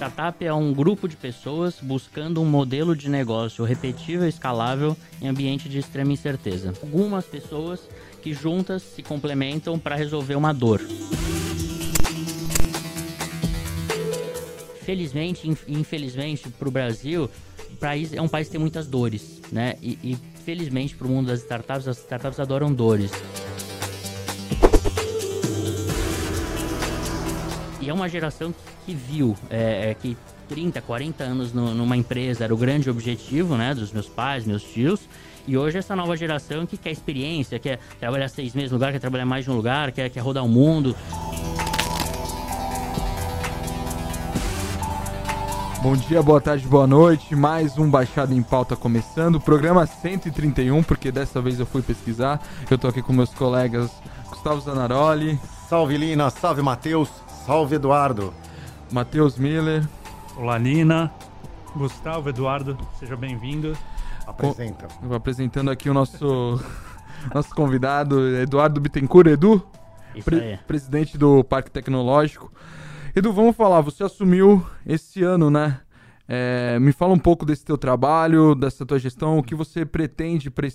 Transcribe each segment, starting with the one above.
Startup é um grupo de pessoas buscando um modelo de negócio repetível e escalável em ambiente de extrema incerteza. Algumas pessoas que juntas se complementam para resolver uma dor. Felizmente, infelizmente, para o Brasil, é um país que tem muitas dores, né? E, e felizmente para o mundo das startups, as startups adoram dores. É uma geração que viu é, é que 30, 40 anos no, numa empresa era o grande objetivo, né, dos meus pais, meus tios. E hoje essa nova geração que quer experiência, quer trabalhar seis meses no lugar, quer trabalhar mais de um lugar, quer, quer rodar o mundo. Bom dia, boa tarde, boa noite. Mais um Baixada em Pauta começando. Programa 131, porque dessa vez eu fui pesquisar. Eu tô aqui com meus colegas Gustavo Zanaroli. Salve Lina, salve Matheus, salve Eduardo. Matheus Miller. Olá Lina, Gustavo, Eduardo, seja bem-vindo. Apresenta. Com... Apresentando aqui o nosso, nosso convidado, Eduardo Bittencourt. Edu, pre presidente do Parque Tecnológico. Edu, vamos falar, você assumiu esse ano, né? É, me fala um pouco desse teu trabalho, dessa tua gestão, o que você pretende para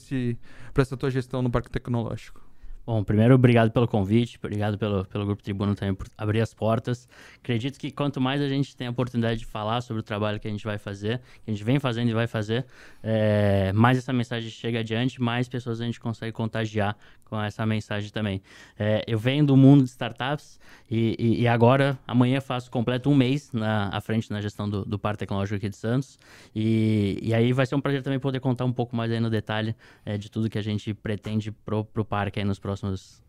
essa tua gestão no Parque Tecnológico? Bom, primeiro, obrigado pelo convite, obrigado pelo, pelo Grupo Tribuno também por abrir as portas. Acredito que quanto mais a gente tem a oportunidade de falar sobre o trabalho que a gente vai fazer, que a gente vem fazendo e vai fazer, é, mais essa mensagem chega adiante, mais pessoas a gente consegue contagiar com essa mensagem também. É, eu venho do mundo de startups e, e, e, agora, amanhã, faço completo um mês na, à frente na gestão do, do Parque Tecnológico aqui de Santos. E, e aí vai ser um prazer também poder contar um pouco mais aí no detalhe é, de tudo que a gente pretende pro, pro parque aí nos próximos próximos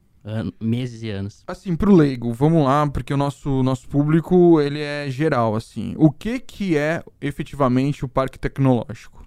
meses e anos. Assim, pro leigo, vamos lá, porque o nosso, nosso público, ele é geral, assim. O que que é efetivamente o parque tecnológico?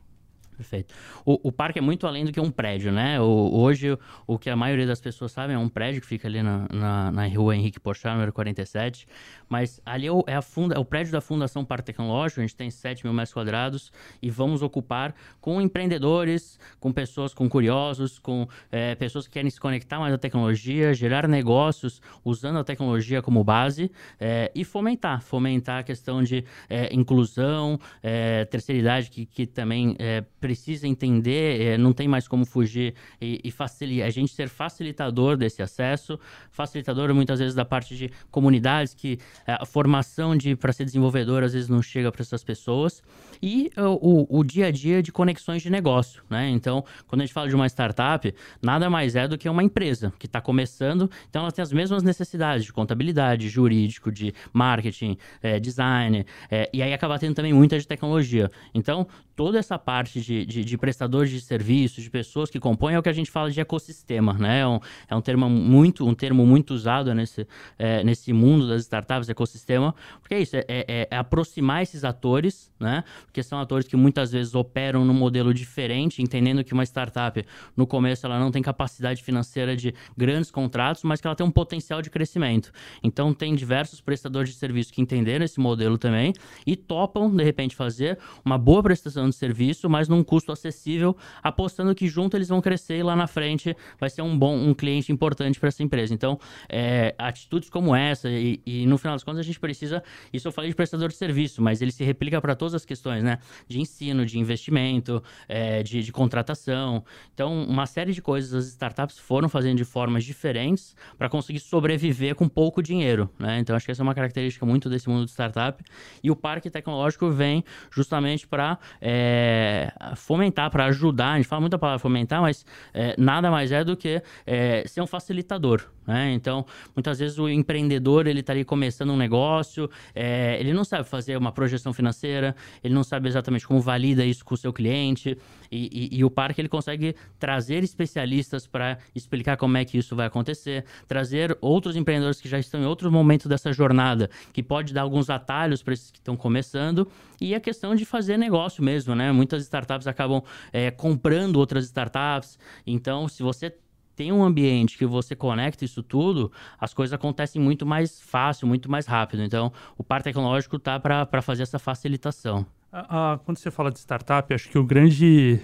Perfeito. O, o, parque é muito além do que um prédio, né? O, hoje, o que a maioria das pessoas sabe é um prédio que fica ali na, na, na rua Henrique Porchat, número 47. Mas ali é o, é, funda, é o prédio da Fundação Parque Tecnológico, a gente tem 7 mil metros quadrados e vamos ocupar com empreendedores, com pessoas, com curiosos, com é, pessoas que querem se conectar mais à tecnologia, gerar negócios usando a tecnologia como base é, e fomentar, fomentar a questão de é, inclusão, é, terceira idade que, que também é, precisa entender, é, não tem mais como fugir e, e facilitar, a gente ser facilitador desse acesso, facilitador muitas vezes da parte de comunidades que é, a formação de para ser desenvolvedor às vezes não chega para essas pessoas e o, o, dia a dia de conexões de negócio, né? Então, quando a gente fala de uma startup, nada mais é do que uma empresa que está começando, então ela tem as mesmas necessidades de contabilidade, jurídico, de marketing, é, design, é, e aí acaba tendo também muita de tecnologia. Então, toda essa parte de, de, de, prestadores de serviços, de pessoas que compõem, é o que a gente fala de ecossistema, né? É um, é um termo muito um termo muito usado nesse, é, nesse mundo das startups, ecossistema, porque é isso, é, é, é, aproximar esses atores, né? Porque são atores que muitas vezes operam num modelo diferente, entendendo que uma startup, no começo, ela não tem capacidade financeira de grandes contratos, mas que ela tem um potencial de crescimento. Então, tem diversos prestadores de serviço que entenderam esse modelo também e topam, de repente, fazer uma boa prestação de serviço, mas num custo acessível, apostando que junto eles vão crescer e lá na frente vai ser um bom um cliente importante para essa empresa. Então, é, atitudes como essa, e, e, no final das contas a gente precisa, isso eu falei de prestador de serviço, mas ele se replica para todas as questões, né? De ensino, de investimento, é, de, de contratação. Então, uma série de coisas as startups foram fazendo de formas diferentes para conseguir sobreviver com pouco dinheiro, né? Então, acho que essa é uma característica muito desse mundo de startup. E o parque tecnológico vem justamente para é, fomentar, para ajudar. A gente fala muito a palavra fomentar, mas é, nada mais é do que é, ser um facilitador. Né? Então, muitas vezes o empreendedor ele está ali começando um negócio, é, ele não sabe fazer uma projeção financeira, ele não sabe exatamente como valida isso com o seu cliente. E, e, e o parque ele consegue trazer especialistas para explicar como é que isso vai acontecer, trazer outros empreendedores que já estão em outro momento dessa jornada, que pode dar alguns atalhos para esses que estão começando, e a questão de fazer negócio mesmo, né? Muitas startups acabam é, comprando outras startups, então se você tem um ambiente que você conecta isso tudo, as coisas acontecem muito mais fácil, muito mais rápido. Então, o par tecnológico tá para fazer essa facilitação. Ah, ah, quando você fala de startup, acho que o grande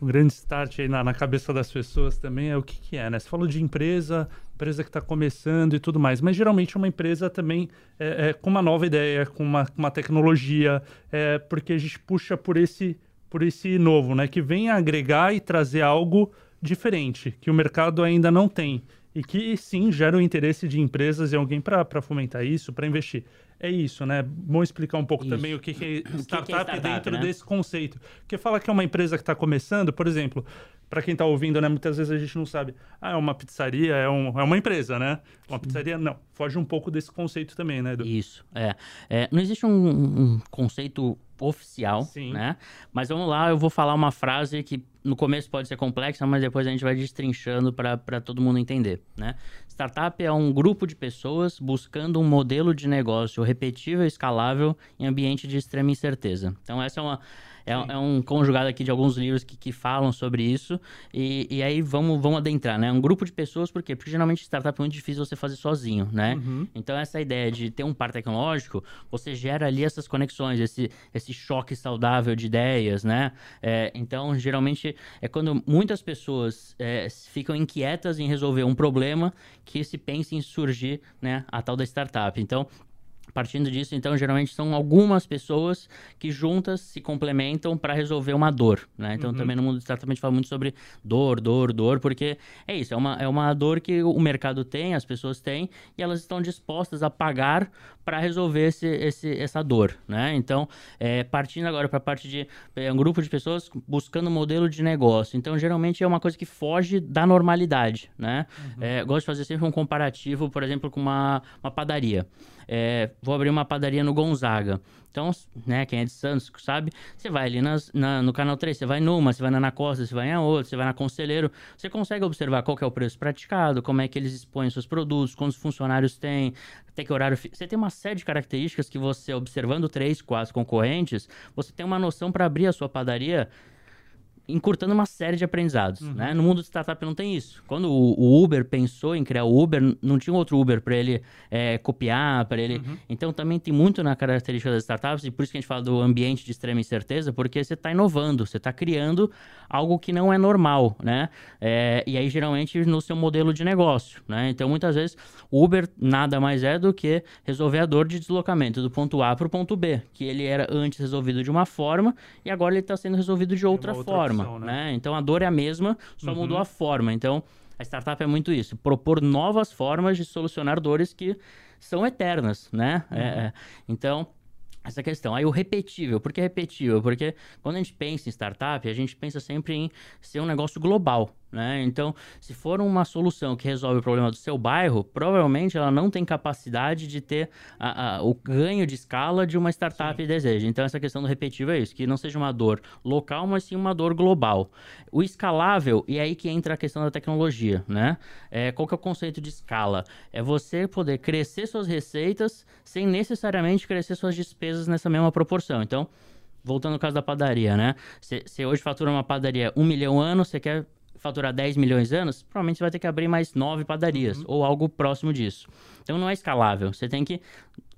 o grande start aí na, na, cabeça das pessoas também é o que, que é, né? Você falou de empresa, empresa que está começando e tudo mais, mas geralmente uma empresa também é, é com uma nova ideia, com uma, uma tecnologia, é, porque a gente puxa por esse, por esse novo, né? Que vem agregar e trazer algo diferente, que o mercado ainda não tem. E que sim gera o interesse de empresas e alguém para fomentar isso, para investir. É isso, né? Bom explicar um pouco isso. também o que, que é startup, que é startup dentro né? desse conceito. Porque fala que é uma empresa que está começando, por exemplo, para quem está ouvindo, né? Muitas vezes a gente não sabe. Ah, é uma pizzaria, é, um, é uma empresa, né? Uma pizzaria, não. Foge um pouco desse conceito também, né, Edu? Isso, é. é não existe um, um conceito oficial, Sim. né? Mas vamos lá, eu vou falar uma frase que no começo pode ser complexa, mas depois a gente vai destrinchando para todo mundo entender, né? Startup é um grupo de pessoas buscando um modelo de negócio repetível e escalável em ambiente de extrema incerteza. Então essa é uma é, é, um conjugado aqui de alguns livros que, que falam sobre isso. E, e aí vamos, vamos adentrar, né? Um grupo de pessoas, por quê? Porque geralmente startup é muito difícil você fazer sozinho, né? Uhum. Então essa ideia de ter um par tecnológico, você gera ali essas conexões, esse, esse choque saudável de ideias, né? É, então, geralmente, é quando muitas pessoas é, ficam inquietas em resolver um problema que se pensa em surgir, né? A tal da startup. Então, Partindo disso, então, geralmente são algumas pessoas que juntas se complementam para resolver uma dor, né? Então, uhum. também no mundo do gente fala muito sobre dor, dor, dor, porque é isso, é uma, é uma dor que o mercado tem, as pessoas têm, e elas estão dispostas a pagar para resolver esse, esse, essa dor, né? Então, é, partindo agora para a parte de é um grupo de pessoas buscando um modelo de negócio. Então, geralmente é uma coisa que foge da normalidade, né? Uhum. É, gosto de fazer sempre um comparativo, por exemplo, com uma, uma padaria é, vou abrir uma padaria no Gonzaga. Então, né, quem é de Santos sabe, você vai ali nas, na, no canal 3, você vai numa, você vai na Ana Costa, você vai em outra, você vai na Conselheiro, você consegue observar qual é o preço praticado, como é que eles expõem seus produtos, quantos funcionários tem, até que horário... Você tem uma série de características que você, observando três, quatro concorrentes, você tem uma noção para abrir a sua padaria encurtando uma série de aprendizados, uhum. né? No mundo de startup não tem isso. Quando o, Uber pensou em criar o Uber, não tinha outro Uber para ele é, copiar, para ele... Uhum. Então também tem muito na característica das startups e por isso que a gente fala do ambiente de extrema incerteza, porque você está inovando, você está criando algo que não é normal, né? É, e aí geralmente no seu modelo de negócio, né? Então muitas vezes o Uber nada mais é do que resolver a dor de deslocamento do ponto A para o ponto B, que ele era antes resolvido de uma forma e agora ele está sendo resolvido de outra, outra forma forma, né? né? Então a dor é a mesma, só uhum. mudou a forma. Então a startup é muito isso, propor novas formas de solucionar dores que são eternas, né? É, uhum. É, então essa questão. Aí o repetível, por que repetível? Porque quando a gente pensa em startup, a gente pensa sempre em ser um negócio global. Né? Então, se for uma solução que resolve o problema do seu bairro, provavelmente ela não tem capacidade de ter a, a, o ganho de escala de uma startup sim. deseja. Então, essa questão do repetitivo é isso, que não seja uma dor local, mas sim uma dor global. O escalável, e é aí que entra a questão da tecnologia. Né? É, qual que é o conceito de escala? É você poder crescer suas receitas sem necessariamente crescer suas despesas nessa mesma proporção. Então, voltando ao caso da padaria, né? Você hoje fatura uma padaria um milhão ano, você quer faturar 10 milhões de anos, provavelmente você vai ter que abrir mais nove padarias uhum. ou algo próximo disso. Então não é escalável. Você tem que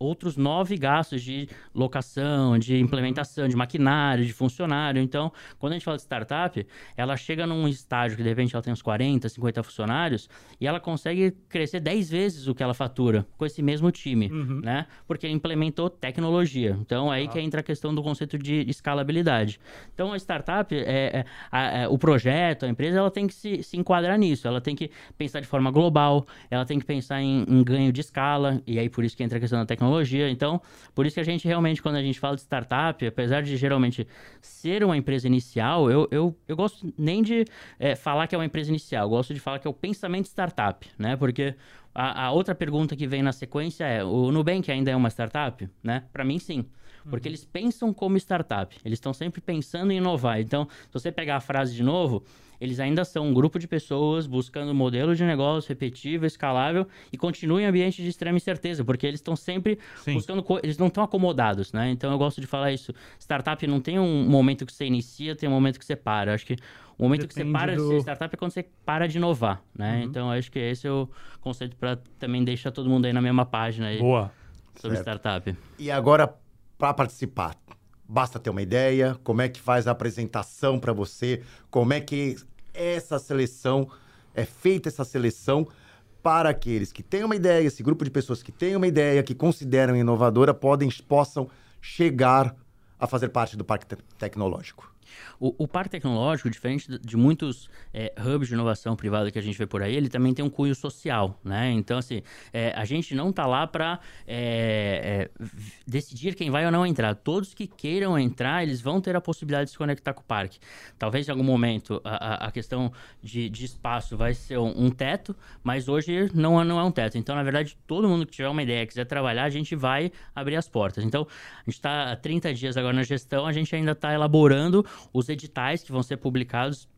outros nove gastos de locação, de implementação, de maquinário, de funcionário. Então, quando a gente fala de startup, ela chega num estágio que de repente ela tem uns 40, 50 funcionários e ela consegue crescer 10 vezes o que ela fatura com esse mesmo time, uhum. né? Porque implementou tecnologia. Então, aí ah. que entra a questão do conceito de escalabilidade. Então, a startup, é, é, é, o projeto, a empresa, ela tem que se, se enquadrar nisso. Ela tem que pensar de forma global, ela tem que pensar em, em ganho de escala, e aí por isso que entra a questão da tecnologia tecnologia. Então, por isso que a gente realmente, quando a gente fala de startup, apesar de geralmente ser uma empresa inicial, eu, eu, eu gosto nem de é, falar que é uma empresa inicial, eu gosto de falar que é o pensamento startup, né? Porque a, a outra pergunta que vem na sequência é: o Nubank ainda é uma startup? Né? Para mim, sim. Porque uhum. eles pensam como startup, eles estão sempre pensando em inovar. Então, se você pegar a frase de novo, eles ainda são um grupo de pessoas buscando um modelo de negócio repetível, escalável e continuam em ambiente de extrema incerteza, porque eles estão sempre Sim. buscando, eles não estão acomodados, né? Então eu gosto de falar isso. Startup não tem um momento que você inicia, tem um momento que você para. Eu acho que o momento Depende que você para do... de ser startup é quando você para de inovar, né? Uhum. Então acho que esse é o conceito para também deixar todo mundo aí na mesma página aí. Boa. Sobre certo. startup. E agora, para participar, basta ter uma ideia, como é que faz a apresentação para você, como é que essa seleção é feita essa seleção para aqueles que têm uma ideia, esse grupo de pessoas que têm uma ideia, que consideram inovadora, podem, possam chegar a fazer parte do parque te tecnológico. O, o parque tecnológico, diferente de muitos é, hubs de inovação privada que a gente vê por aí, ele também tem um cunho social, né? Então, assim, é, a gente não está lá para é, é decidir quem vai ou não entrar. Todos que queiram entrar, eles vão ter a possibilidade de se conectar com o parque. Talvez em algum momento a, a questão de, de, espaço vai ser um, um, teto, mas hoje não, não é um teto. Então, na verdade, todo mundo que tiver uma ideia, quiser trabalhar, a gente vai abrir as portas. Então, a gente está há 30 dias agora na gestão, a gente ainda está elaborando os editais que vão ser publicados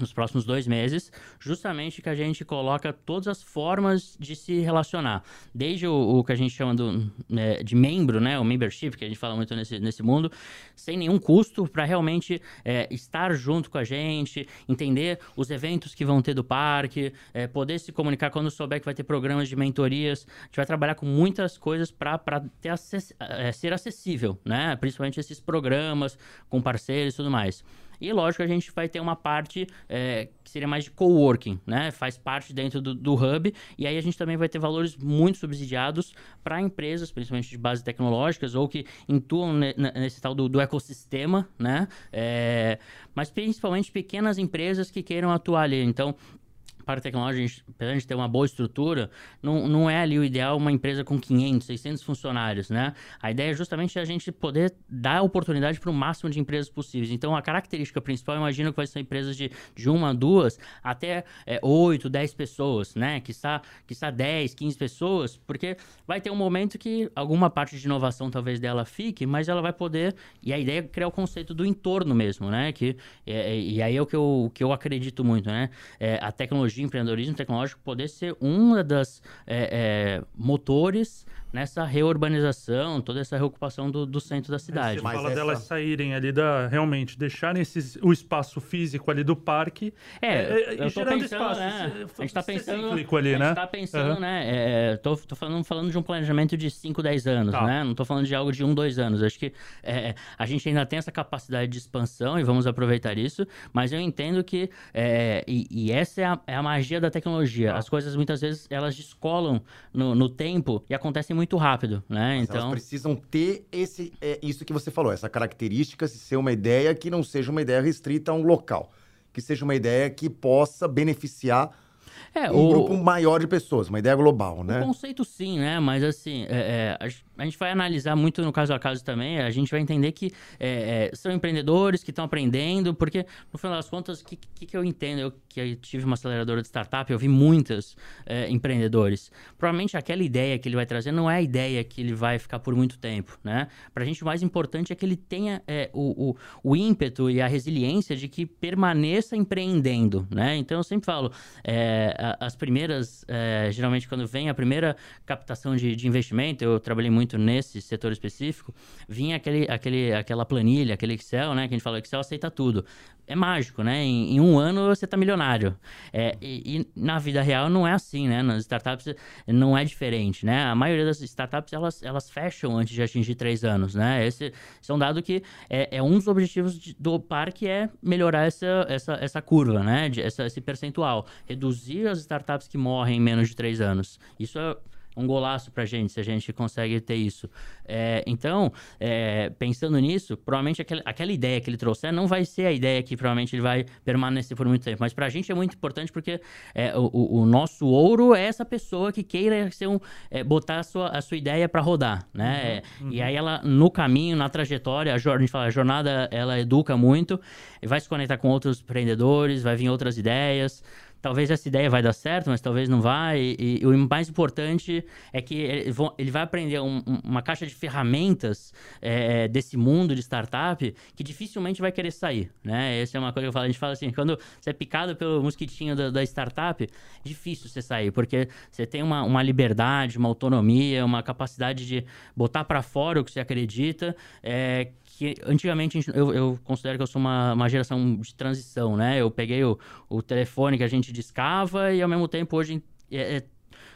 nos próximos dois meses, justamente que a gente coloca todas as formas de se relacionar, desde o, o que a gente chama do, né, de membro, né, o membership, que a gente fala muito nesse, nesse mundo, sem nenhum custo, para realmente é, estar junto com a gente, entender os eventos que vão ter do parque, é, poder se comunicar quando souber que vai ter programas de mentorias, a gente vai trabalhar com muitas coisas para acess, é, ser acessível, né, principalmente esses programas com parceiros e tudo mais. E lógico, a gente vai ter uma parte é, que seria mais de coworking, né? Faz parte dentro do, do, hub. E aí a gente também vai ter valores muito subsidiados para empresas, principalmente de base tecnológicas, ou que intuam nesse tal do, do ecossistema, né? É, mas principalmente pequenas empresas que queiram atuar ali. Então, parque tecnológico, apesar de ter uma boa estrutura, não, não é ali o ideal uma empresa com 500, 600 funcionários, né? A ideia é justamente a gente poder dar oportunidade para o máximo de empresas possíveis. Então, a característica principal, imagino que vai ser empresas de, de uma, duas, até é, 8, 10 pessoas, né? Que está, que está 10, 15 pessoas, porque vai ter um momento que alguma parte de inovação talvez dela fique, mas ela vai poder, e a ideia é criar o conceito do entorno mesmo, né? Que, é, e aí é o que eu, que eu acredito muito, né? É, a tecnologia de empreendedorismo tecnológico poder ser um das é, é, motores nessa reurbanização, toda essa reocupação do, do centro da cidade. Você Mas fala essa... delas saírem ali da realmente deixarem esses, o espaço físico ali do parque. É, é, é eu tô pensando, espaço, né? A gente está pensando, ali, né? A gente tá pensando, uhum. né? É, tô, tô falando, falando de um planejamento de 5, 10 anos, tá. né? Não tô falando de algo de 1, um, 2 anos. Acho que é, a gente ainda tem essa capacidade de expansão e vamos aproveitar isso, mas eu entendo que é, e, e, essa é a, é a, magia da tecnologia. Tá. As coisas muitas vezes elas descolam no, no tempo e acontecem muito rápido, né? Mas então elas precisam ter esse é, isso que você falou, essa característica de ser uma ideia que não seja uma ideia restrita a um local, que seja uma ideia que possa beneficiar é, um o... grupo maior de pessoas, uma ideia global, né? O conceito sim, né? Mas assim, é, é, a gente vai analisar muito no caso a caso também, a gente vai entender que é, é são empreendedores que estão aprendendo, porque no final das contas, o que, que, que, eu entendo? Eu que tive uma aceleradora de startup, eu vi muitos é, empreendedores. Provavelmente aquela ideia que ele vai trazer não é a ideia que ele vai ficar por muito tempo, né? Pra gente o mais importante é que ele tenha é, o, o, o, ímpeto e a resiliência de que permaneça empreendendo, né? Então eu sempre falo, é, as primeiras, é, geralmente quando vem a primeira captação de, de investimento, eu trabalhei muito muito nesse setor específico, vinha aquele, aquele, aquela planilha, aquele Excel, né? Que a gente fala, Excel aceita tudo. É mágico, né? Em, em um ano você está milionário. É, e, e, na vida real não é assim, né? Nas startups não é diferente, né? A maioria das startups, elas, elas fecham antes de atingir três anos, né? Esse, esse é um dado que é, é um dos objetivos de, do parque é melhorar essa, essa, essa curva, né? De, essa, esse percentual. Reduzir as startups que morrem em menos de três anos. Isso é um golaço pra gente, se a gente consegue ter isso. É, então, é, pensando nisso, provavelmente aquela, aquela ideia que ele trouxer não vai ser a ideia que provavelmente ele vai permanecer por muito tempo. Mas pra gente é muito importante porque é, o, o, nosso ouro é essa pessoa que queira ser um, é, botar a sua, a sua ideia para rodar, né? Uhum, uhum. E aí ela, no caminho, na trajetória, a, a gente fala, a jornada, ela educa muito, vai se conectar com outros empreendedores, vai vir outras ideias, talvez essa ideia vai dar certo, mas talvez não vai. E, e o mais importante é que ele vai aprender um, uma caixa de ferramentas é, desse mundo de startup que dificilmente vai querer sair, né? Essa é uma coisa que eu falo. A gente fala assim, quando você é picado pelo mosquitinho da, da startup, é difícil você sair, porque você tem uma, uma liberdade, uma autonomia, uma capacidade de botar para fora o que você acredita, é, que antigamente eu, eu, considero que eu sou uma, uma geração de transição, né? Eu peguei o, o telefone que a gente discava e ao mesmo tempo hoje é, é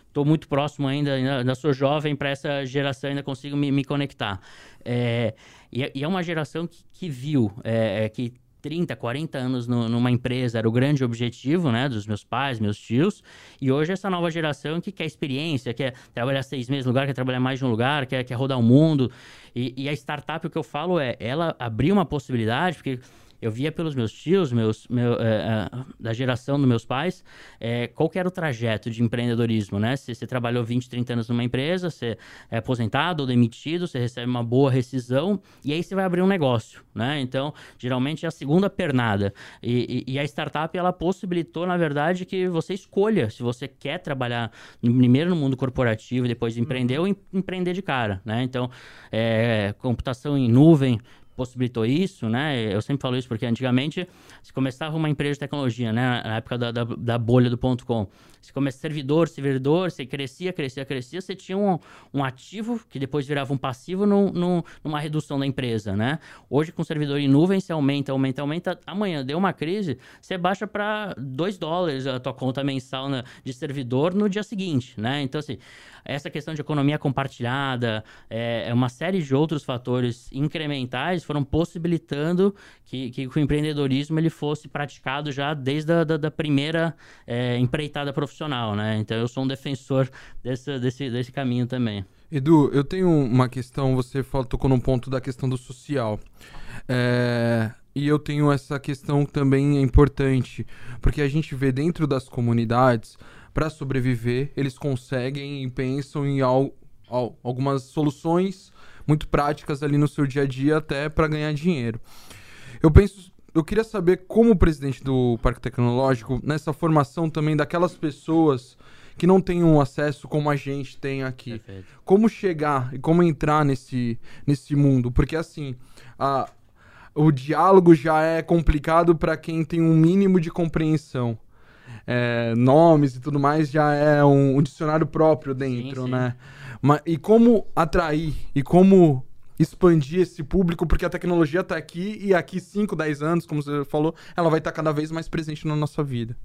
estou muito próximo ainda, ainda sou jovem para essa geração, ainda consigo me, me conectar. É, e, é, e, é uma geração que, que viu, é, é que 30, 40 anos no, numa empresa era o grande objetivo, né, dos meus pais, meus tios, e hoje essa nova geração que quer experiência, quer trabalhar seis meses no lugar, quer trabalhar mais de um lugar, quer, quer rodar o mundo, e, e a startup, o que eu falo é, ela abriu uma possibilidade, porque eu via pelos meus tios, meus, meu, é, da geração dos meus pais, é, qual era o trajeto de empreendedorismo, né? Se você trabalhou 20, 30 anos numa empresa, você é aposentado ou demitido, você recebe uma boa rescisão e aí você vai abrir um negócio, né? Então, geralmente é a segunda pernada. E, e, e a startup, ela possibilitou, na verdade, que você escolha se você quer trabalhar primeiro no mundo corporativo, depois empreender uhum. ou em, empreender de cara, né? Então, é, computação em nuvem, possibilitou isso, né? Eu sempre falo isso porque antigamente se começava uma empresa de tecnologia, né? Na época da, da, da bolha do ponto .com. Se começa servidor, servidor, você crescia, crescia, crescia, você tinha um, um ativo que depois virava um passivo numa redução da empresa, né? Hoje com servidor em nuvem, você aumenta, aumenta, aumenta. Amanhã deu uma crise, você baixa para 2 dólares a tua conta mensal na, de servidor no dia seguinte, né? Então, assim, essa questão de economia compartilhada, é, é uma série de outros fatores incrementais foram possibilitando que, que o empreendedorismo ele fosse praticado já desde a da, da primeira é, empreitada profissional, né? Então eu sou um defensor desse, desse, desse caminho também. Edu, eu tenho uma questão, você falou, tocou num ponto da questão do social. É, e eu tenho essa questão também importante, porque a gente vê dentro das comunidades para sobreviver, eles conseguem e pensam em al, al, algumas soluções muito práticas ali no seu dia a dia até para ganhar dinheiro. Eu penso, eu queria saber como o presidente do Parque Tecnológico nessa formação também daquelas pessoas que não têm um acesso como a gente tem aqui. Perfeito. Como chegar e como entrar nesse, nesse mundo? Porque assim, a, o diálogo já é complicado para quem tem um mínimo de compreensão é, nomes e tudo mais, já é um, um dicionário próprio dentro, sim, sim. né? Mas, e como atrair e como expandir esse público, porque a tecnologia está aqui e aqui 5, 10 anos, como você falou, ela vai estar tá cada vez mais presente na nossa vida.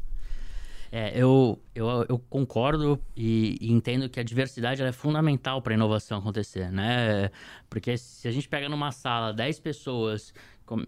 É, eu, eu, eu concordo e, e, entendo que a diversidade é fundamental para a inovação acontecer, né? Porque se a gente pega numa sala 10 pessoas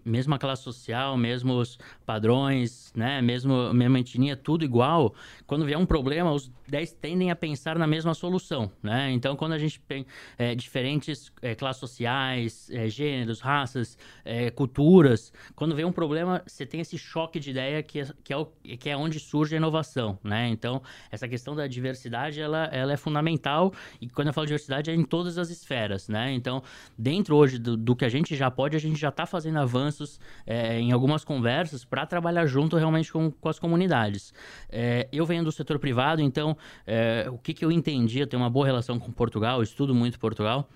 mesmo a classe social, mesmos padrões, né, mesmo mesma etnia, tudo igual. Quando vier um problema, os 10 tendem a pensar na mesma solução, né? Então, quando a gente tem é, diferentes é, classes sociais, é, gêneros, raças, é, culturas, quando vem um problema, você tem esse choque de ideia que é, que é, o, que é onde surge a inovação, né? Então, essa questão da diversidade, ela, ela é fundamental e quando eu falo diversidade é em todas as esferas, né? Então, dentro hoje do, do que a gente já pode, a gente já está fazendo avanços é, em algumas conversas para trabalhar junto realmente com, com as comunidades. É, eu venho do setor privado, então é, o que, que eu entendi, eu tenho uma boa relação com Portugal, estudo muito Portugal.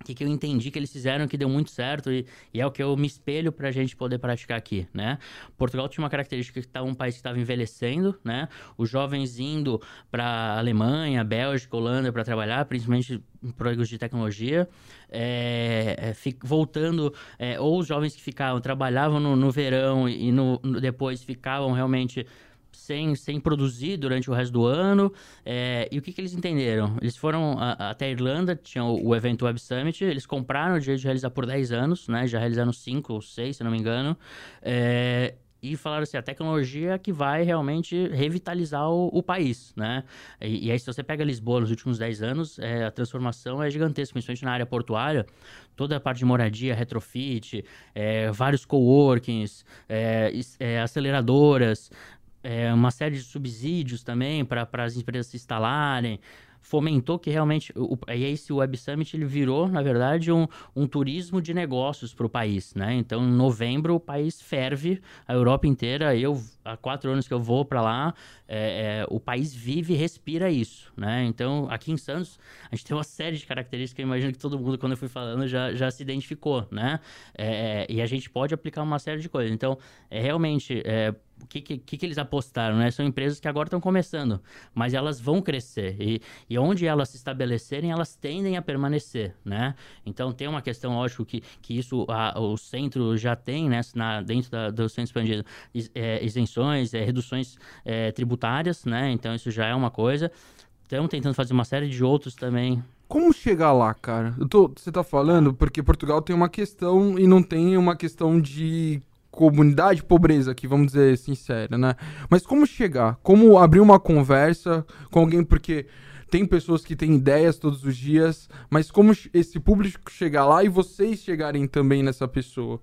O que, que eu entendi que eles fizeram que deu muito certo e, e é o que eu me espelho para a gente poder praticar aqui, né? Portugal tinha uma característica que estava um país que estava envelhecendo, né? Os jovens indo para Alemanha, Bélgica, Holanda para trabalhar, principalmente em projetos de tecnologia, é, é, voltando, é, ou os jovens que ficavam, trabalhavam no, no verão e no, no, depois ficavam realmente sem, sem produzir durante o resto do ano. É, e o que, que eles entenderam? Eles foram a, até a Irlanda, tinham o, o evento Web Summit, eles compraram o direito de realizar por 10 anos, né? Já realizaram 5 ou 6, se não me engano. É, e falaram assim, a tecnologia que vai realmente revitalizar o, o país, né? E, e, aí, se você pega Lisboa nos últimos 10 anos, é, a transformação é gigantesca, principalmente na área portuária. Toda a parte de moradia, retrofit, é, vários coworkings, é, é aceleradoras, é, uma série de subsídios também para as empresas se instalarem. Fomentou que realmente o, e esse Web Summit ele virou na verdade um, um turismo de negócios para o país né? Então em novembro o país ferve a Europa inteira. Eu há quatro anos que eu vou para lá é, é, o país vive e respira isso né? Então aqui em Santos a gente tem uma série de características que eu imagino que todo mundo quando eu fui falando já, já se identificou né? É, e a gente pode aplicar uma série de coisas. Então é realmente é, o que, que, que, eles apostaram, né? São empresas que agora estão começando, mas elas vão crescer. E, e onde elas se estabelecerem, elas tendem a permanecer, né? Então, tem uma questão, lógico, que, que isso a, o centro já tem, né? Na, dentro da, do centro expandido, é, isenções, é, reduções é, tributárias, né? Então, isso já é uma coisa estamos tentando fazer uma série de outros também. Como chegar lá, cara? Tô, você tá falando porque Portugal tem uma questão e não tem uma questão de comunidade pobreza aqui, vamos dizer sincera, né? Mas como chegar? Como abrir uma conversa com alguém porque tem pessoas que têm ideias todos os dias, mas como esse público chegar lá e vocês chegarem também nessa pessoa?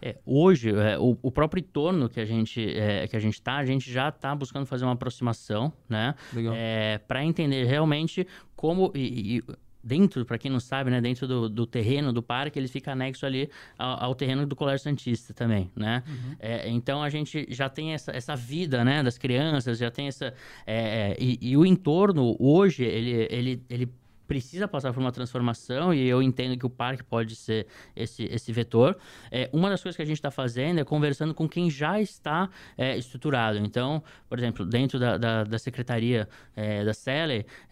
É, hoje, é, o, o, próprio entorno que a gente é, que a gente está, a gente já está buscando fazer uma aproximação, né? É, para entender realmente como e, e dentro, para quem não sabe, né, dentro do, do, terreno do parque, ele fica anexo ali ao, ao terreno do Colégio Santista também, né? Uhum. É, então a gente já tem essa, essa vida, né, das crianças, já tem essa é, e, e, o entorno hoje ele, ele, ele precisa passar por uma transformação e eu entendo que o parque pode ser esse, esse vetor. É, uma das coisas que a gente está fazendo é conversando com quem já está é, estruturado. Então, por exemplo, dentro da, da, da secretaria é, da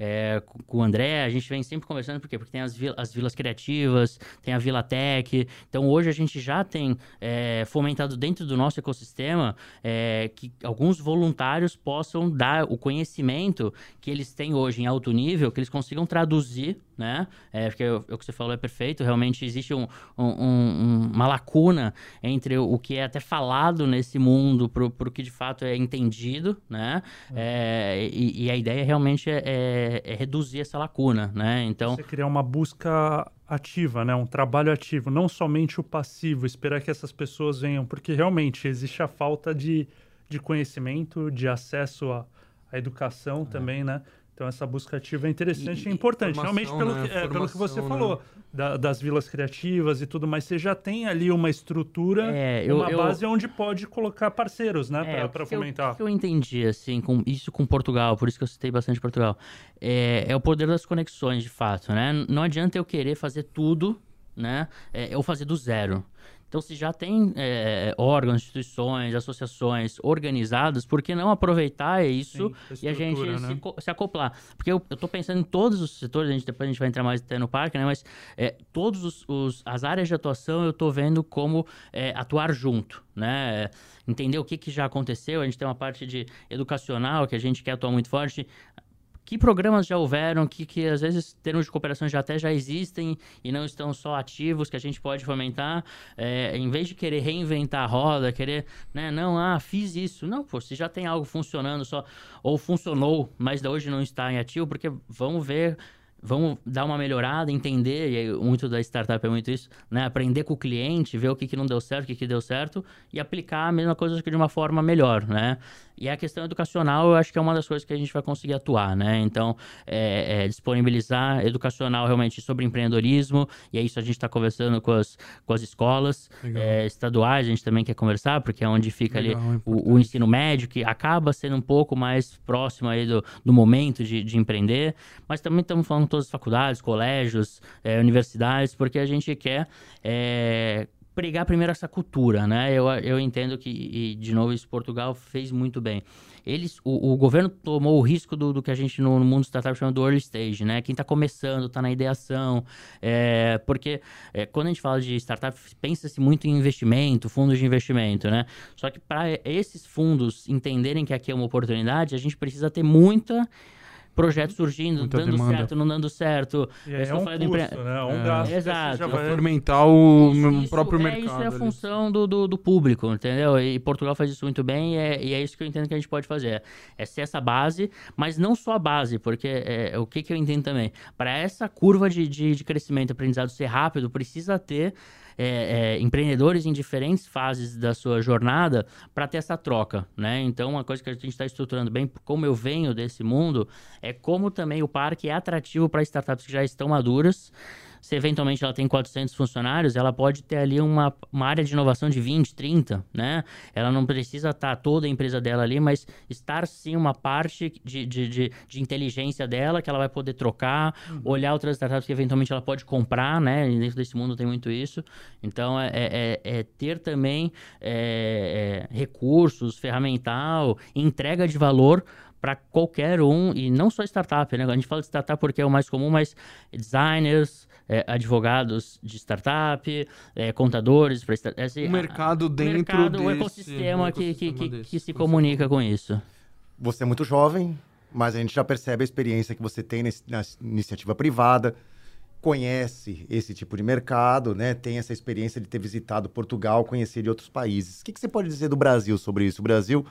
é, com o André, a gente vem sempre conversando, por quê? Porque tem as, vil as vilas criativas, tem a Vila Tech. Então, hoje a gente já tem é, fomentado dentro do nosso ecossistema é, que alguns voluntários possam dar o conhecimento que eles têm hoje em alto nível, que eles consigam traduzir reduzir, né? É, porque o, o, que você falou é perfeito. Realmente existe um, um, um, uma lacuna entre o que é até falado nesse mundo para o que de fato é entendido, né? É, e, e, a ideia realmente é, é, é, reduzir essa lacuna, né? Então... Você criar uma busca ativa, né? Um trabalho ativo, não somente o passivo, esperar que essas pessoas venham, porque realmente existe a falta de, de conhecimento, de acesso à, à educação é. também, né? Então essa busca ativa é interessante e, e importante, realmente pelo, né? que, é, pelo que você né? falou, da, das vilas criativas e tudo mais. Você já tem ali uma estrutura, é, eu, uma eu, base onde pode colocar parceiros, né, é, para fomentar. O que eu entendi, assim, com isso com Portugal, por isso que eu citei bastante Portugal, é, é o poder das conexões, de fato, né? Não adianta eu querer fazer tudo, né, é, ou fazer do zero. Então, se já tem é, órgãos, instituições, associações organizadas, por que não aproveitar isso Sim, e a gente né? se, se, acoplar? Porque eu estou pensando em todos os setores, a gente, depois a gente vai entrar mais até no parque, né? Mas é, todos os, os, as áreas de atuação eu estou vendo como é, atuar junto, né? Entender o que, que já aconteceu. A gente tem uma parte de educacional que a gente quer atuar muito forte que programas já houveram, que, que às vezes termos de cooperação já até já existem e não estão só ativos, que a gente pode fomentar, é, em vez de querer reinventar a roda, querer, né, não, ah, fiz isso. Não, pô, se já tem algo funcionando só, ou funcionou, mas hoje não está em ativo, porque vamos ver vamos dar uma melhorada, entender, e aí, muito da startup é muito isso, né? Aprender com o cliente, ver o que, que não deu certo, o que, que deu certo, e aplicar a mesma coisa que de uma forma melhor, né? E a questão educacional, eu acho que é uma das coisas que a gente vai conseguir atuar, né? Então, é, é disponibilizar educacional realmente sobre empreendedorismo, e é isso a gente está conversando com as, com as escolas é, estaduais, a gente também quer conversar, porque é onde fica Legal, ali é o, o, ensino médio, que acaba sendo um pouco mais próximo aí do, do momento de, de empreender, mas também estamos falando todas as faculdades, colégios, é, universidades, porque a gente quer é, pregar primeiro essa cultura, né? Eu, eu entendo que, e de novo, isso Portugal fez muito bem. Eles, o, o governo tomou o risco do, do que a gente no, no mundo startup chama do early stage, né? Quem está começando, está na ideação, é, porque é, quando a gente fala de startup, pensa-se muito em investimento, fundos de investimento, né? Só que para esses fundos entenderem que aqui é uma oportunidade, a gente precisa ter muita projetos surgindo, Muita dando demanda. certo, não dando certo. E é um custo, empre... né? É um é. gasto. Exato. Vai... Fermentar o isso, próprio é, mercado. Isso é a função do, do, do, público, entendeu? E Portugal faz isso muito bem e é, e é, isso que eu entendo que a gente pode fazer. É ser essa base, mas não só a base, porque é, o que, que eu entendo também? Para essa curva de, de, de crescimento e aprendizado ser rápido, precisa ter é, é, empreendedores em diferentes fases da sua jornada para ter essa troca, né? Então, uma coisa que a gente está estruturando bem, como eu venho desse mundo, é como também o parque é atrativo para startups que já estão maduras se eventualmente ela tem 400 funcionários, ela pode ter ali uma, uma área de inovação de 20, 30, né? Ela não precisa estar toda a empresa dela ali, mas estar sim uma parte de, de, de, de inteligência dela que ela vai poder trocar, uhum. olhar outras startups que eventualmente ela pode comprar, né? E dentro desse mundo tem muito isso. Então, é, é, é, é ter também é, é, recursos, ferramental, entrega de valor para qualquer um, e não só startup, né? A gente fala de startup porque é o mais comum, mas designers, é, advogados de startup, é, contadores para startup. o mercado dentro mercado, desse, o ecossistema, que, que, que, que, se comunica com isso. Você é muito jovem, Mas a gente já percebe a experiência que você tem nesse, na iniciativa privada, conhece esse tipo de mercado, né? Tem essa experiência de ter visitado Portugal, conhecer de outros países. O que, que você pode dizer do Brasil sobre isso? O Brasil,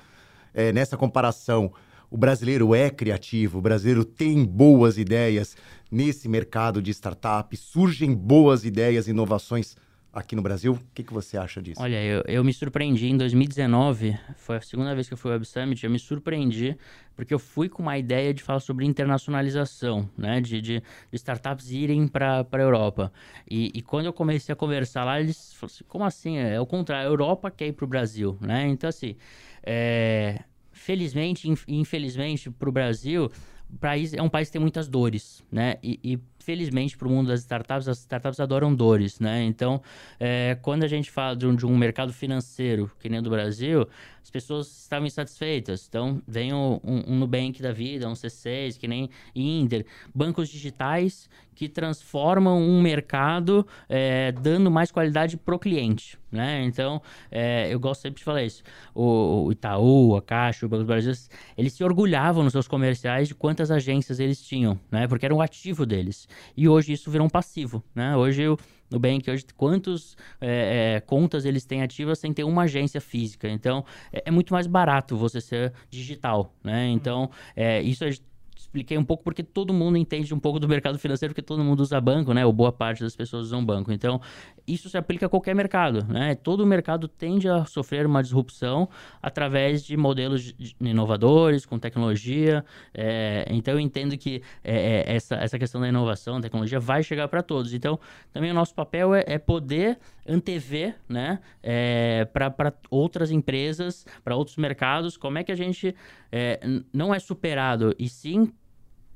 é, nessa comparação, o brasileiro é criativo, o brasileiro tem boas ideias nesse mercado de startup, surgem boas ideias, inovações aqui no Brasil. O que, que você acha disso? Olha, eu, eu me surpreendi em 2019, foi a segunda vez que eu fui ao Web Summit, eu me surpreendi porque eu fui com uma ideia de falar sobre internacionalização, né? De, de, de startups irem para a Europa. E, e, quando eu comecei a conversar lá, eles falaram assim, como assim? É o contrário, a Europa quer ir para o Brasil, né? Então, assim, é, felizmente, infelizmente, para o Brasil, o país é um país que tem muitas dores, né? E, e felizmente, para o mundo das startups, as startups adoram dores, né? Então, é, quando a gente fala de um, de um, mercado financeiro, que nem do Brasil, as pessoas estavam insatisfeitas. Então, vem um, um, Nubank da vida, um C6, que nem Inder, bancos digitais que transformam um mercado é, dando mais qualidade para o cliente, né? Então, é, eu gosto sempre de falar isso. O, o, Itaú, a Caixa, o Banco do Brasil, eles se orgulhavam nos seus comerciais de quantas agências eles tinham, né? Porque era um ativo deles. E hoje isso virou um passivo, né? Hoje o Nubank, hoje quantas é, é, contas eles têm ativas sem ter uma agência física. Então, é, é muito mais barato você ser digital, né? Então, é, isso é expliquei um pouco porque todo mundo entende um pouco do mercado financeiro, porque todo mundo usa banco, né? Ou boa parte das pessoas usam banco. Então, isso se aplica a qualquer mercado, né? Todo mercado tende a sofrer uma disrupção através de modelos inovadores, com tecnologia. É, então, eu entendo que é, é, essa, essa questão da inovação, tecnologia, vai chegar para todos. Então, também o nosso papel é, é poder antever, né? É, para outras empresas, para outros mercados, como é que a gente é, não é superado, e sim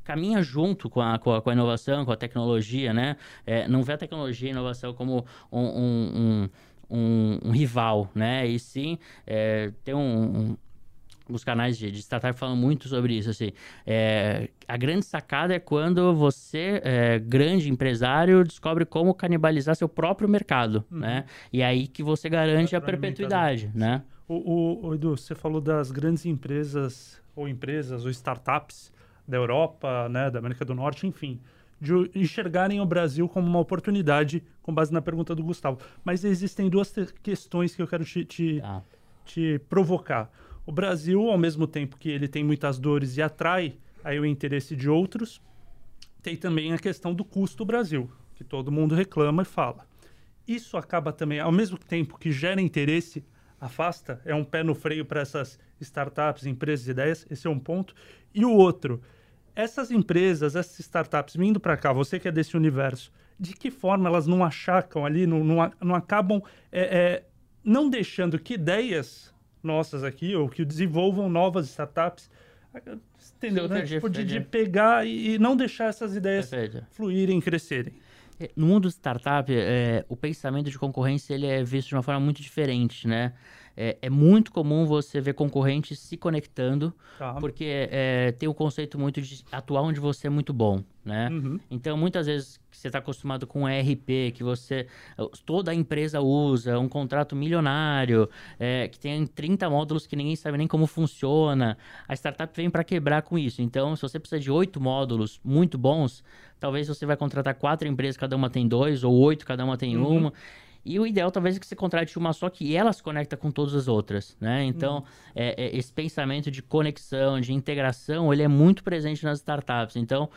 caminha junto com a, com a, com a, inovação, com a tecnologia, né? É, não vê a tecnologia e a inovação como um, um, um, um rival, né? E sim é, tem um, os canais de, de startup falam muito sobre isso. Assim, é, a grande sacada é quando você, é, grande empresário, descobre como canibalizar seu próprio mercado, uhum. né? E aí que você garante a perpetuidade, né? O, o, o, Edu, você falou das grandes empresas ou empresas ou startups da Europa, né, da América do Norte, enfim, de enxergarem o Brasil como uma oportunidade, com base na pergunta do Gustavo. Mas existem duas questões que eu quero te, te, ah. te provocar. O Brasil, ao mesmo tempo que ele tem muitas dores e atrai aí o interesse de outros, tem também a questão do custo Brasil, que todo mundo reclama e fala. Isso acaba também, ao mesmo tempo que gera interesse, afasta, é um pé no freio para essas startups, empresas, ideias, esse é um ponto. E o outro, essas empresas, essas startups vindo para cá, você que é desse universo, de que forma elas não achacam ali, não, não, não acabam é, é, não deixando que ideias nossas aqui, ou que desenvolvam novas startups, entendeu? Sim, né? tipo, de, de, pegar e, não deixar essas ideias Perfeito. fluírem, crescerem. É, no mundo startup, é, o pensamento de concorrência ele é visto de uma forma muito diferente, né? É, é muito comum você ver concorrentes se conectando, tá. porque é, tem o conceito muito de atuar onde você é muito bom, né? Uhum. Então, muitas vezes você está acostumado com ERP, que você toda a empresa usa, um contrato milionário, é, que tem 30 módulos que ninguém sabe nem como funciona. A startup vem para quebrar com isso. Então, se você precisa de oito módulos muito bons, talvez você vai contratar quatro empresas, cada uma tem dois, ou oito, cada uma tem uhum. uma. E o ideal talvez é que você contrate uma só que ela se conecta com todas as outras, né? Então, uhum. é, é, esse pensamento de conexão, de integração, ele é muito presente nas startups. Então,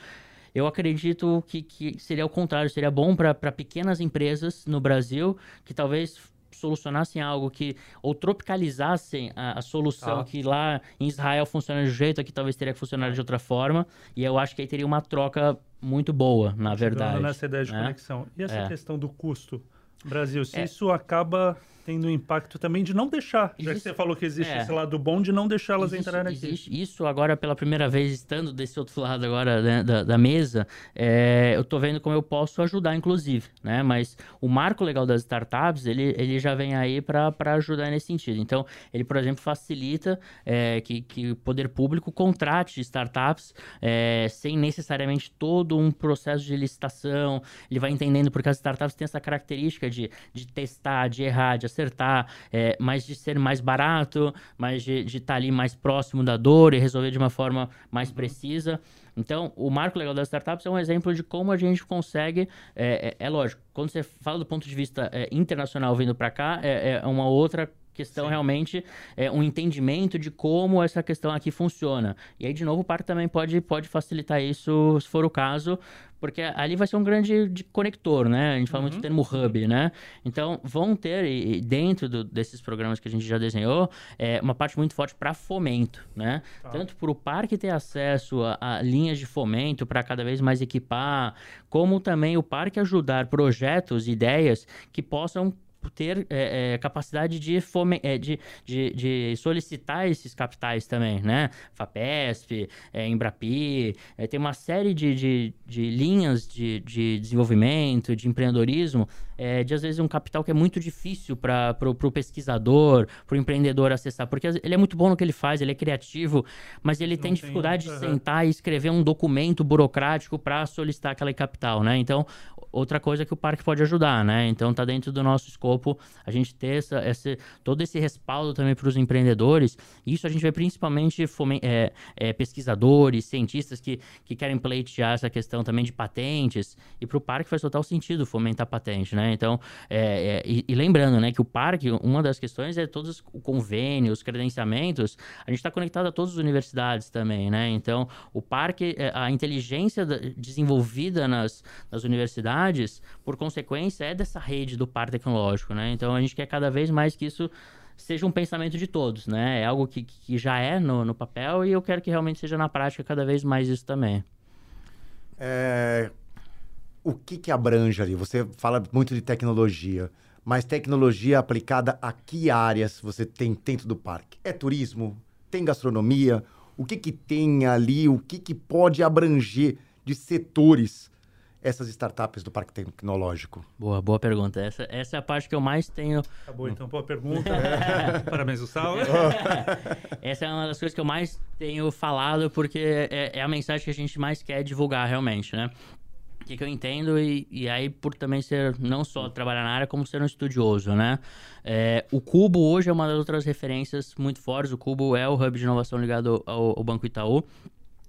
eu acredito que, que seria o contrário, seria bom para pequenas empresas no Brasil que talvez solucionassem algo que ou tropicalizassem a, a solução ah. que lá em Israel funciona de um jeito, aqui talvez teria que funcionar de outra forma. E eu acho que aí teria uma troca muito boa, na verdade. Nessa ideia de né? conexão. E essa é. questão do custo? Brasil, se é. isso acaba tendo um impacto também de não deixar, já que você falou que existe é. esse lado bom, de não deixar elas existe, entrarem aqui. Existe. Isso agora, pela primeira vez, estando desse outro lado agora né, da, da, mesa, é, eu estou vendo como eu posso ajudar, inclusive, né? Mas o marco legal das startups, ele, ele já vem aí para ajudar nesse sentido. Então, ele, por exemplo, facilita é, que, que o poder público contrate startups é, sem necessariamente todo um processo de licitação. Ele vai entendendo porque as startups têm essa característica de, de testar, de errar, de acertar, é, mas de ser mais barato, mas de estar tá ali mais próximo da dor e resolver de uma forma mais precisa. Então, o marco legal das startups é um exemplo de como a gente consegue. É, é, é lógico, quando você fala do ponto de vista é, internacional vindo para cá, é, é uma outra questão Sim. realmente é um entendimento de como essa questão aqui funciona. E aí, de novo, o parque também pode, pode facilitar isso, se for o caso, porque ali vai ser um grande de conector, né? A gente fala uhum. muito do termo hub, né? Então, vão ter, e, dentro do, desses programas que a gente já desenhou, é, uma parte muito forte para fomento, né? Tá. Tanto para o parque ter acesso a, a linhas de fomento para cada vez mais equipar, como também o parque ajudar projetos, ideias que possam ter é, é, capacidade de, fome, é, de, de, de, solicitar esses capitais também, né? FAPESP, é, Embrapi, é, tem uma série de, de, de linhas de, de desenvolvimento, de empreendedorismo, é, de às vezes um capital que é muito difícil para o pesquisador, para o empreendedor acessar, porque ele é muito bom no que ele faz, ele é criativo, mas ele Não tem dificuldade tem... de sentar e escrever um documento burocrático para solicitar aquela capital, né? Então, outra coisa que o parque pode ajudar, né? Então está dentro do nosso escopo a gente ter essa, esse, todo esse respaldo também para os empreendedores. Isso a gente vê principalmente é, é, pesquisadores, cientistas que, que querem pleitear essa questão também de patentes. E para o parque faz total sentido fomentar patente, né? Então, é, é, e, e, lembrando, né, que o parque, uma das questões é todos os convênios, os credenciamentos. A gente está conectado a todas as universidades também, né? Então, o parque, é, a inteligência desenvolvida nas, nas universidades por consequência, é dessa rede do par tecnológico, né? Então a gente quer cada vez mais que isso seja um pensamento de todos, né? É algo que, que já é no, no papel e eu quero que realmente seja na prática cada vez mais isso também. É... O que, que abrange ali? Você fala muito de tecnologia, mas tecnologia aplicada a que áreas você tem dentro do parque? É turismo? Tem gastronomia? O que, que tem ali? O que, que pode abranger de setores essas startups do Parque Tecnológico? Boa, boa pergunta. Essa, essa é a parte que eu mais tenho. Acabou, então, boa pergunta. Parabéns, Gustavo. essa é uma das coisas que eu mais tenho falado, porque é, é a mensagem que a gente mais quer divulgar, realmente, né? O que, que, eu entendo, e, e, aí por também ser não só trabalhar na área, como ser um estudioso, né? É, o Cubo hoje é uma das outras referências muito fortes. O Cubo é o hub de inovação ligado ao, ao Banco Itaú.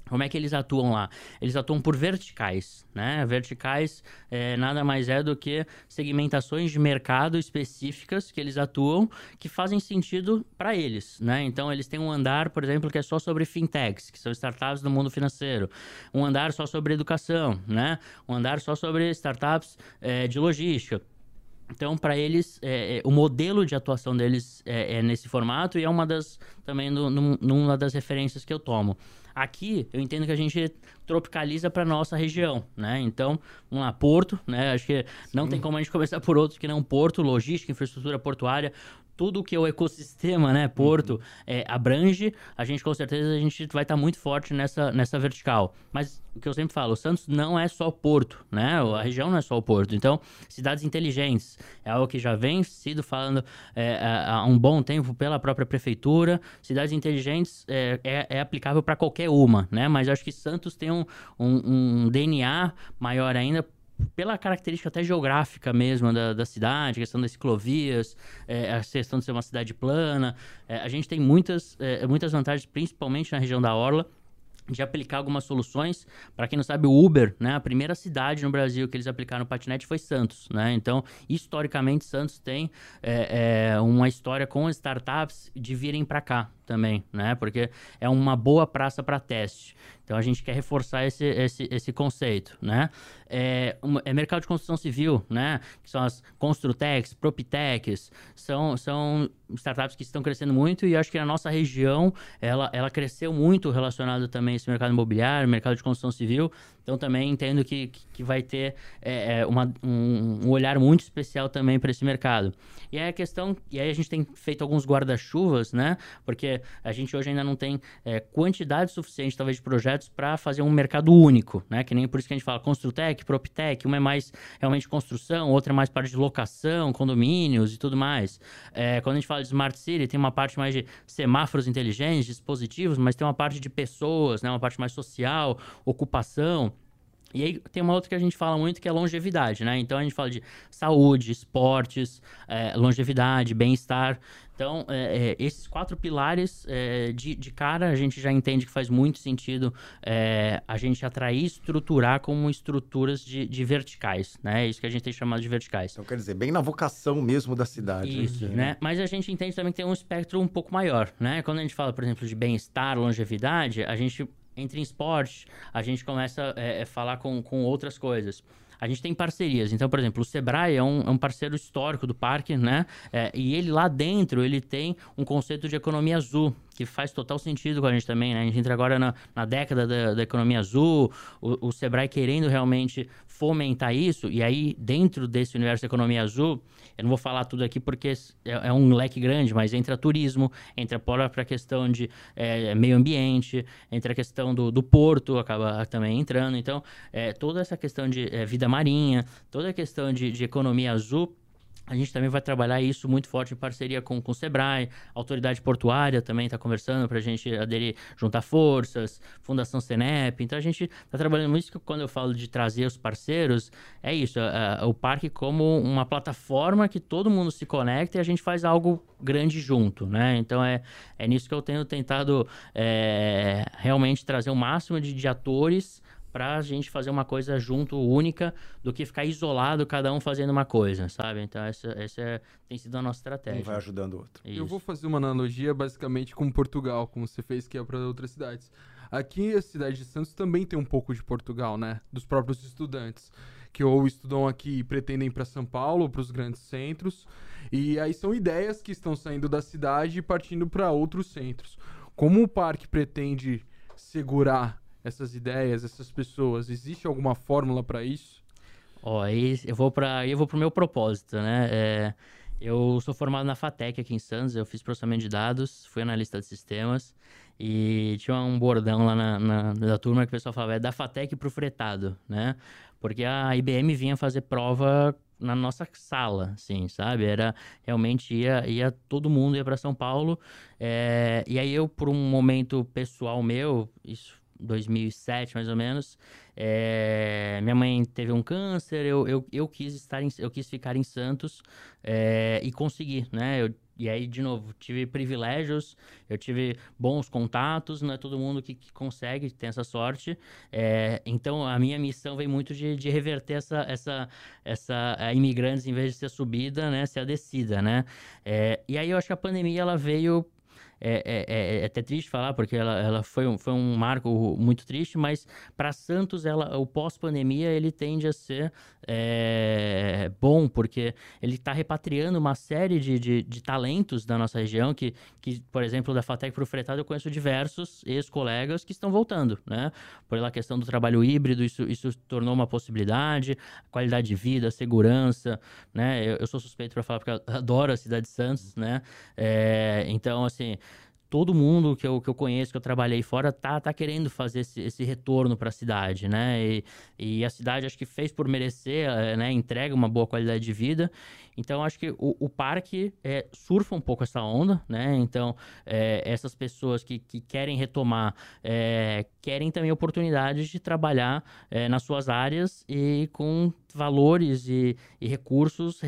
Como é que eles atuam lá? Eles atuam por verticais, né? Verticais é, nada mais é do que segmentações de mercado específicas que eles atuam que fazem sentido para eles, né? Então eles têm um andar, por exemplo, que é só sobre fintechs, que são startups do mundo financeiro, um andar só sobre educação, né? Um andar só sobre startups é, de logística. Então, para eles, é, é, o modelo de atuação deles é, é, nesse formato e é uma das também no, no, numa das referências que eu tomo. Aqui, eu entendo que a gente tropicaliza para nossa região, né? Então, vamos lá, Porto, né? Acho que não Sim. tem como a gente começar por outros que não Porto, logística, infraestrutura portuária, tudo que o ecossistema, né, Porto, uhum. é, abrange, a gente com certeza a gente vai estar tá muito forte nessa, nessa vertical. Mas o que eu sempre falo, o Santos não é só Porto, né? A região não é só o Porto. Então, cidades inteligentes é algo que já vem sido falando é, há um bom tempo pela própria prefeitura. Cidades inteligentes é, é, é aplicável para qualquer uma, né? Mas acho que Santos tem um, um, um DNA maior ainda pela característica até geográfica mesmo da, da cidade, questão das ciclovias, é, a questão de ser uma cidade plana, é, a gente tem muitas, é, muitas vantagens, principalmente na região da Orla, de aplicar algumas soluções. Para quem não sabe, o Uber, né, a primeira cidade no Brasil que eles aplicaram o patinete foi Santos, né? Então, historicamente, Santos tem é, é, uma história com startups de virem para cá também, né? Porque é uma boa praça para teste. Então a gente quer reforçar esse, esse, esse conceito, né? É, é mercado de construção civil, né? Que são as Construtex, Propitex, são, são startups que estão crescendo muito e acho que a nossa região, ela, ela cresceu muito relacionado também a esse mercado imobiliário, mercado de construção civil. Então também entendo que, que vai ter é, é uma, um, um, olhar muito especial também para esse mercado. E aí a questão, e aí a gente tem feito alguns guarda-chuvas, né? Porque a gente hoje ainda não tem é, quantidade suficiente, talvez, de projetos para fazer um mercado único, né? Que nem por isso que a gente fala Construtec, Proptec, uma é mais realmente construção, outra é mais parte de locação, condomínios e tudo mais. É, quando a gente fala de Smart City, tem uma parte mais de semáforos inteligentes, dispositivos, mas tem uma parte de pessoas, né? Uma parte mais social, ocupação. E aí tem uma outra que a gente fala muito que é longevidade, né? Então a gente fala de saúde, esportes, é, longevidade, bem-estar. Então, é, é, esses quatro pilares, é, de, de, cara, a gente já entende que faz muito sentido é, a gente atrair e estruturar como estruturas de, de, verticais, né? É isso que a gente tem chamado de verticais. Então, quer dizer, bem na vocação mesmo da cidade. Isso, né? né? Mas a gente entende também que tem um espectro um pouco maior, né? Quando a gente fala, por exemplo, de bem-estar, longevidade, a gente entra em esporte, a gente começa a é, falar com, com outras coisas a gente tem parcerias. Então, por exemplo, o Sebrae é um, é um parceiro histórico do parque, né? É, e ele lá dentro, ele tem um conceito de economia azul, que faz total sentido com a gente também, né? A gente entra agora na, na década da, da, economia azul, o, o Sebrae querendo realmente fomentar isso, e aí dentro desse universo da economia azul, eu não vou falar tudo aqui porque é, é um leque grande, mas entra turismo, entra a a questão de é, meio ambiente, entra a questão do, do porto, acaba também entrando. Então, é, toda essa questão de é, vida marinha, toda a questão de, de economia azul a gente também vai trabalhar isso muito forte em parceria com, com o Sebrae, a autoridade portuária também está conversando para a gente aderir, juntar forças, Fundação Senep. Então a gente está trabalhando muito que quando eu falo de trazer os parceiros, é isso, é, é, o parque como uma plataforma que todo mundo se conecta e a gente faz algo grande junto, né? Então é, é nisso que eu tenho tentado é, realmente trazer o máximo de, de atores para a gente fazer uma coisa junto, única, do que ficar isolado, cada um fazendo uma coisa, sabe? Então, essa, essa é, tem sido a nossa estratégia. Um vai ajudando o outro. Isso. Eu vou fazer uma analogia basicamente com Portugal, como você fez que é para outras cidades. Aqui, a cidade de Santos também tem um pouco de Portugal, né? Dos próprios estudantes, que ou estudam aqui e pretendem ir para São Paulo, para os grandes centros. E aí são ideias que estão saindo da cidade e partindo para outros centros. Como o parque pretende segurar essas ideias, essas pessoas? Existe alguma fórmula para isso? Ó, aí eu vou para eu vou pro meu propósito, né? É, eu sou formado na FATEC aqui em Santos, eu fiz processamento de dados, fui analista de sistemas e tinha um bordão lá na, na, na turma que o pessoal falava, é da FATEC pro fretado, né? Porque a IBM vinha fazer prova na nossa sala, assim, sabe? Era realmente ia, ia todo mundo ia para São Paulo. É, e aí eu, por um momento pessoal meu, isso 2007 mais ou menos. É, minha mãe teve um câncer, eu, eu, eu quis estar em, eu quis ficar em Santos é, e consegui, né? Eu, e aí, de novo, tive privilégios, eu tive bons contatos, não é todo mundo que, que consegue, tem essa sorte. É, então, a minha missão vem muito de, de reverter essa, essa, essa a imigrantes, em vez de ser subida, né, ser a descida, né? É, e aí, eu acho que a pandemia, ela veio é, é, é, é, até triste falar, porque ela, ela foi, um, foi um marco muito triste, mas para Santos, ela, o pós-pandemia, ele tende a ser é, bom, porque ele está repatriando uma série de, de, de, talentos da nossa região, que, que por exemplo, da FATEC para o Fretado, eu conheço diversos ex-colegas que estão voltando, né? Pela questão do trabalho híbrido, isso, isso tornou uma possibilidade, qualidade de vida, segurança, né? Eu, eu sou suspeito para falar porque eu adoro a cidade de Santos, né? É, então, assim, todo mundo que eu, que eu conheço, que eu trabalhei fora, tá, tá querendo fazer esse, esse retorno para a cidade, né? E, e, a cidade acho que fez por merecer, eh, né? Entrega uma boa qualidade de vida. Então, acho que o, o parque é, surfa um pouco essa onda, né? Então, é, essas pessoas que, que querem retomar, é, querem também oportunidades de trabalhar nas suas áreas e com valores e, e recursos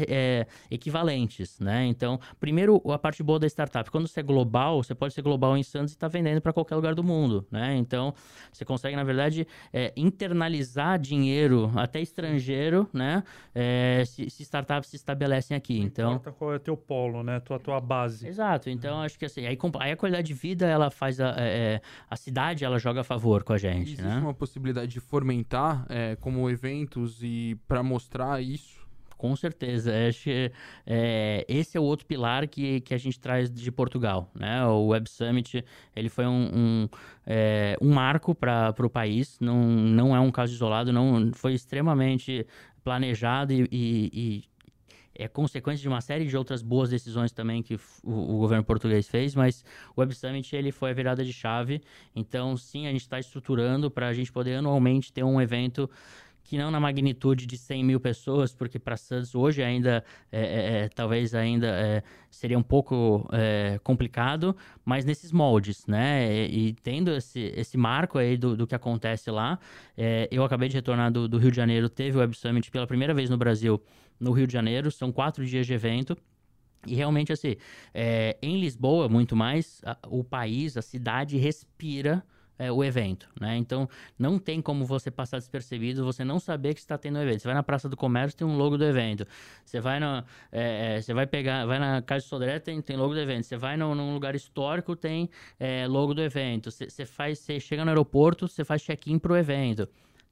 equivalentes, né? Então, primeiro, a parte boa da startup. Quando você é global, você pode ser global em Santos e estar tá vendendo para qualquer lugar do mundo, né? Então, você consegue, na verdade, é, internalizar dinheiro até estrangeiro, né? É, se, se startups se estabelecem aqui. Não então, importa qual é teu polo, né? Tua, tua base. Exato. Então, acho que assim, aí, aí a qualidade de vida, ela faz a, é, é, a cidade, ela joga a favor com a gente, Existe né? uma possibilidade de fomentar é, como eventos e para mostrar isso? Com certeza. Acho é, esse é o outro pilar que, que a gente traz de Portugal. Né? O Web Summit ele foi um, um, é, um marco para o país, não, não é um caso isolado, não foi extremamente planejado e, e, e é consequência de uma série de outras boas decisões também que o, o, governo português fez, mas o Web Summit ele foi a virada de chave. Então, sim, a gente está estruturando para a gente poder anualmente ter um evento que não na magnitude de 100 mil pessoas, porque para Santos hoje ainda, é, é, é, talvez ainda é, seria um pouco é, complicado, mas nesses moldes, né? E, e, tendo esse, esse marco aí do, do que acontece lá, é, eu acabei de retornar do, do Rio de Janeiro, teve o Web Summit pela primeira vez no Brasil, no Rio de Janeiro, são quatro dias de evento, e realmente, assim, é, em Lisboa, muito mais, a, o país, a cidade respira é, o evento, né? Então, não tem como você passar despercebido, você não saber que está tendo um evento. Você vai na Praça do Comércio, tem um logo do evento. Você vai na, é, é você vai pegar, vai na Casa de Sodré, tem, tem logo do evento. Você vai no, num lugar histórico, tem é, logo do evento. Você, você faz, você chega no aeroporto, você faz check-in para o evento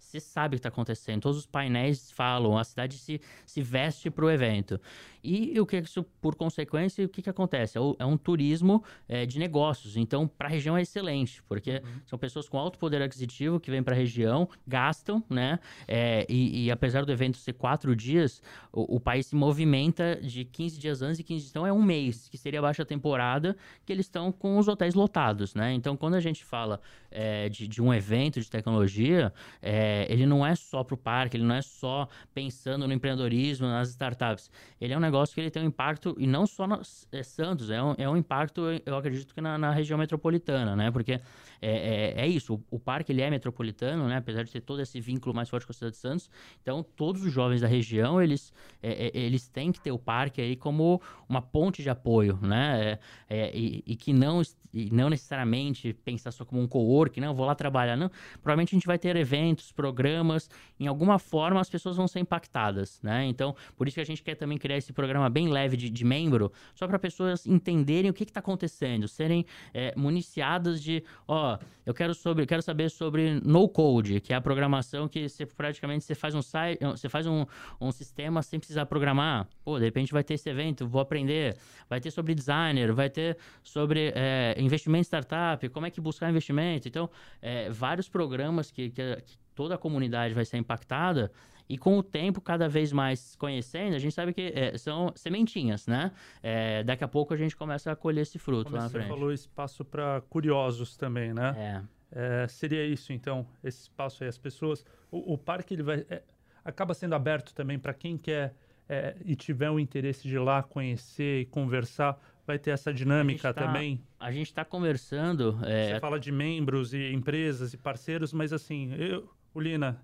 você sabe o que está acontecendo. Todos os painéis falam, a cidade se, se veste para o evento. E o que isso, por consequência, o que, que acontece? É, é um turismo é, de negócios. Então, para a região é excelente, porque uhum. são pessoas com alto poder aquisitivo que vêm para a região, gastam, né? É, e, e, apesar do evento ser quatro dias, o, o, país se movimenta de 15 dias antes e 15 dias. Então, é um mês, que seria a baixa temporada, que eles estão com os hotéis lotados, né? Então, quando a gente fala é, de, de, um evento de tecnologia, é, ele não é só para o parque, ele não é só pensando no empreendedorismo, nas startups. Ele é um negócio negócio que ele tem um impacto, e não só no é, Santos, é um, é um impacto, eu acredito que na, na região metropolitana, né? Porque é, é, é isso, o, o, parque ele é metropolitano, né? Apesar de ter todo esse vínculo mais forte com a cidade de Santos. Então, todos os jovens da região, eles, é, é eles têm que ter o parque aí como uma ponte de apoio, né? É, e, e, que não, e não necessariamente pensar só como um co-work, não, vou lá trabalhar, não. Provavelmente a gente vai ter eventos, programas, em alguma forma as pessoas vão ser impactadas, né? Então, por isso que a gente quer também criar esse programa programa bem leve de, de membro, só para pessoas entenderem o que está acontecendo, serem é, municiadas de, ó, eu quero, sobre, quero saber sobre no code, que é a programação que você praticamente você faz um site, você faz um, um sistema sem precisar programar. Pô, de repente vai ter esse evento, vou aprender. Vai ter sobre designer, vai ter sobre é, investimento em startup, como é que buscar investimento. Então, é, vários programas que, que, que toda a comunidade vai ser impactada e com o tempo, cada vez mais conhecendo, a gente sabe que é, são sementinhas, né? É, daqui a pouco a gente começa a colher esse fruto Como lá na você frente. falou espaço para curiosos também, né? É. é. seria isso, então, esse espaço aí, as pessoas... O, o parque, ele vai... É, acaba sendo aberto também para quem quer é, e tiver o interesse de ir lá conhecer e conversar, vai ter essa dinâmica a tá, também? A gente está conversando. É... Você fala de membros e empresas e parceiros, mas assim, eu, o Lina,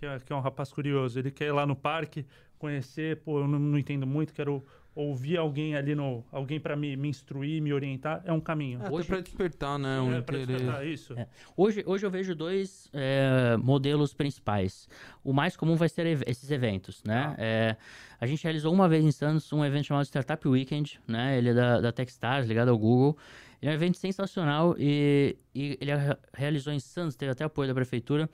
que é, que é um rapaz curioso. Ele quer ir lá no parque, conhecer, pô, eu não, não entendo muito, quero ouvir alguém ali no alguém para me, me instruir me orientar. É um caminho. É, hoje para despertar né um é, interesse. despertar, isso. É. hoje hoje eu vejo dois é, modelos principais. O mais comum vai ser ev esses eventos né? Ah. É, a gente realizou uma vez em Santos um evento chamado Startup Weekend né? Ele é da, da Techstars ligado ao Google. Ele é um evento sensacional e, e ele realizou em Santos teve até apoio da prefeitura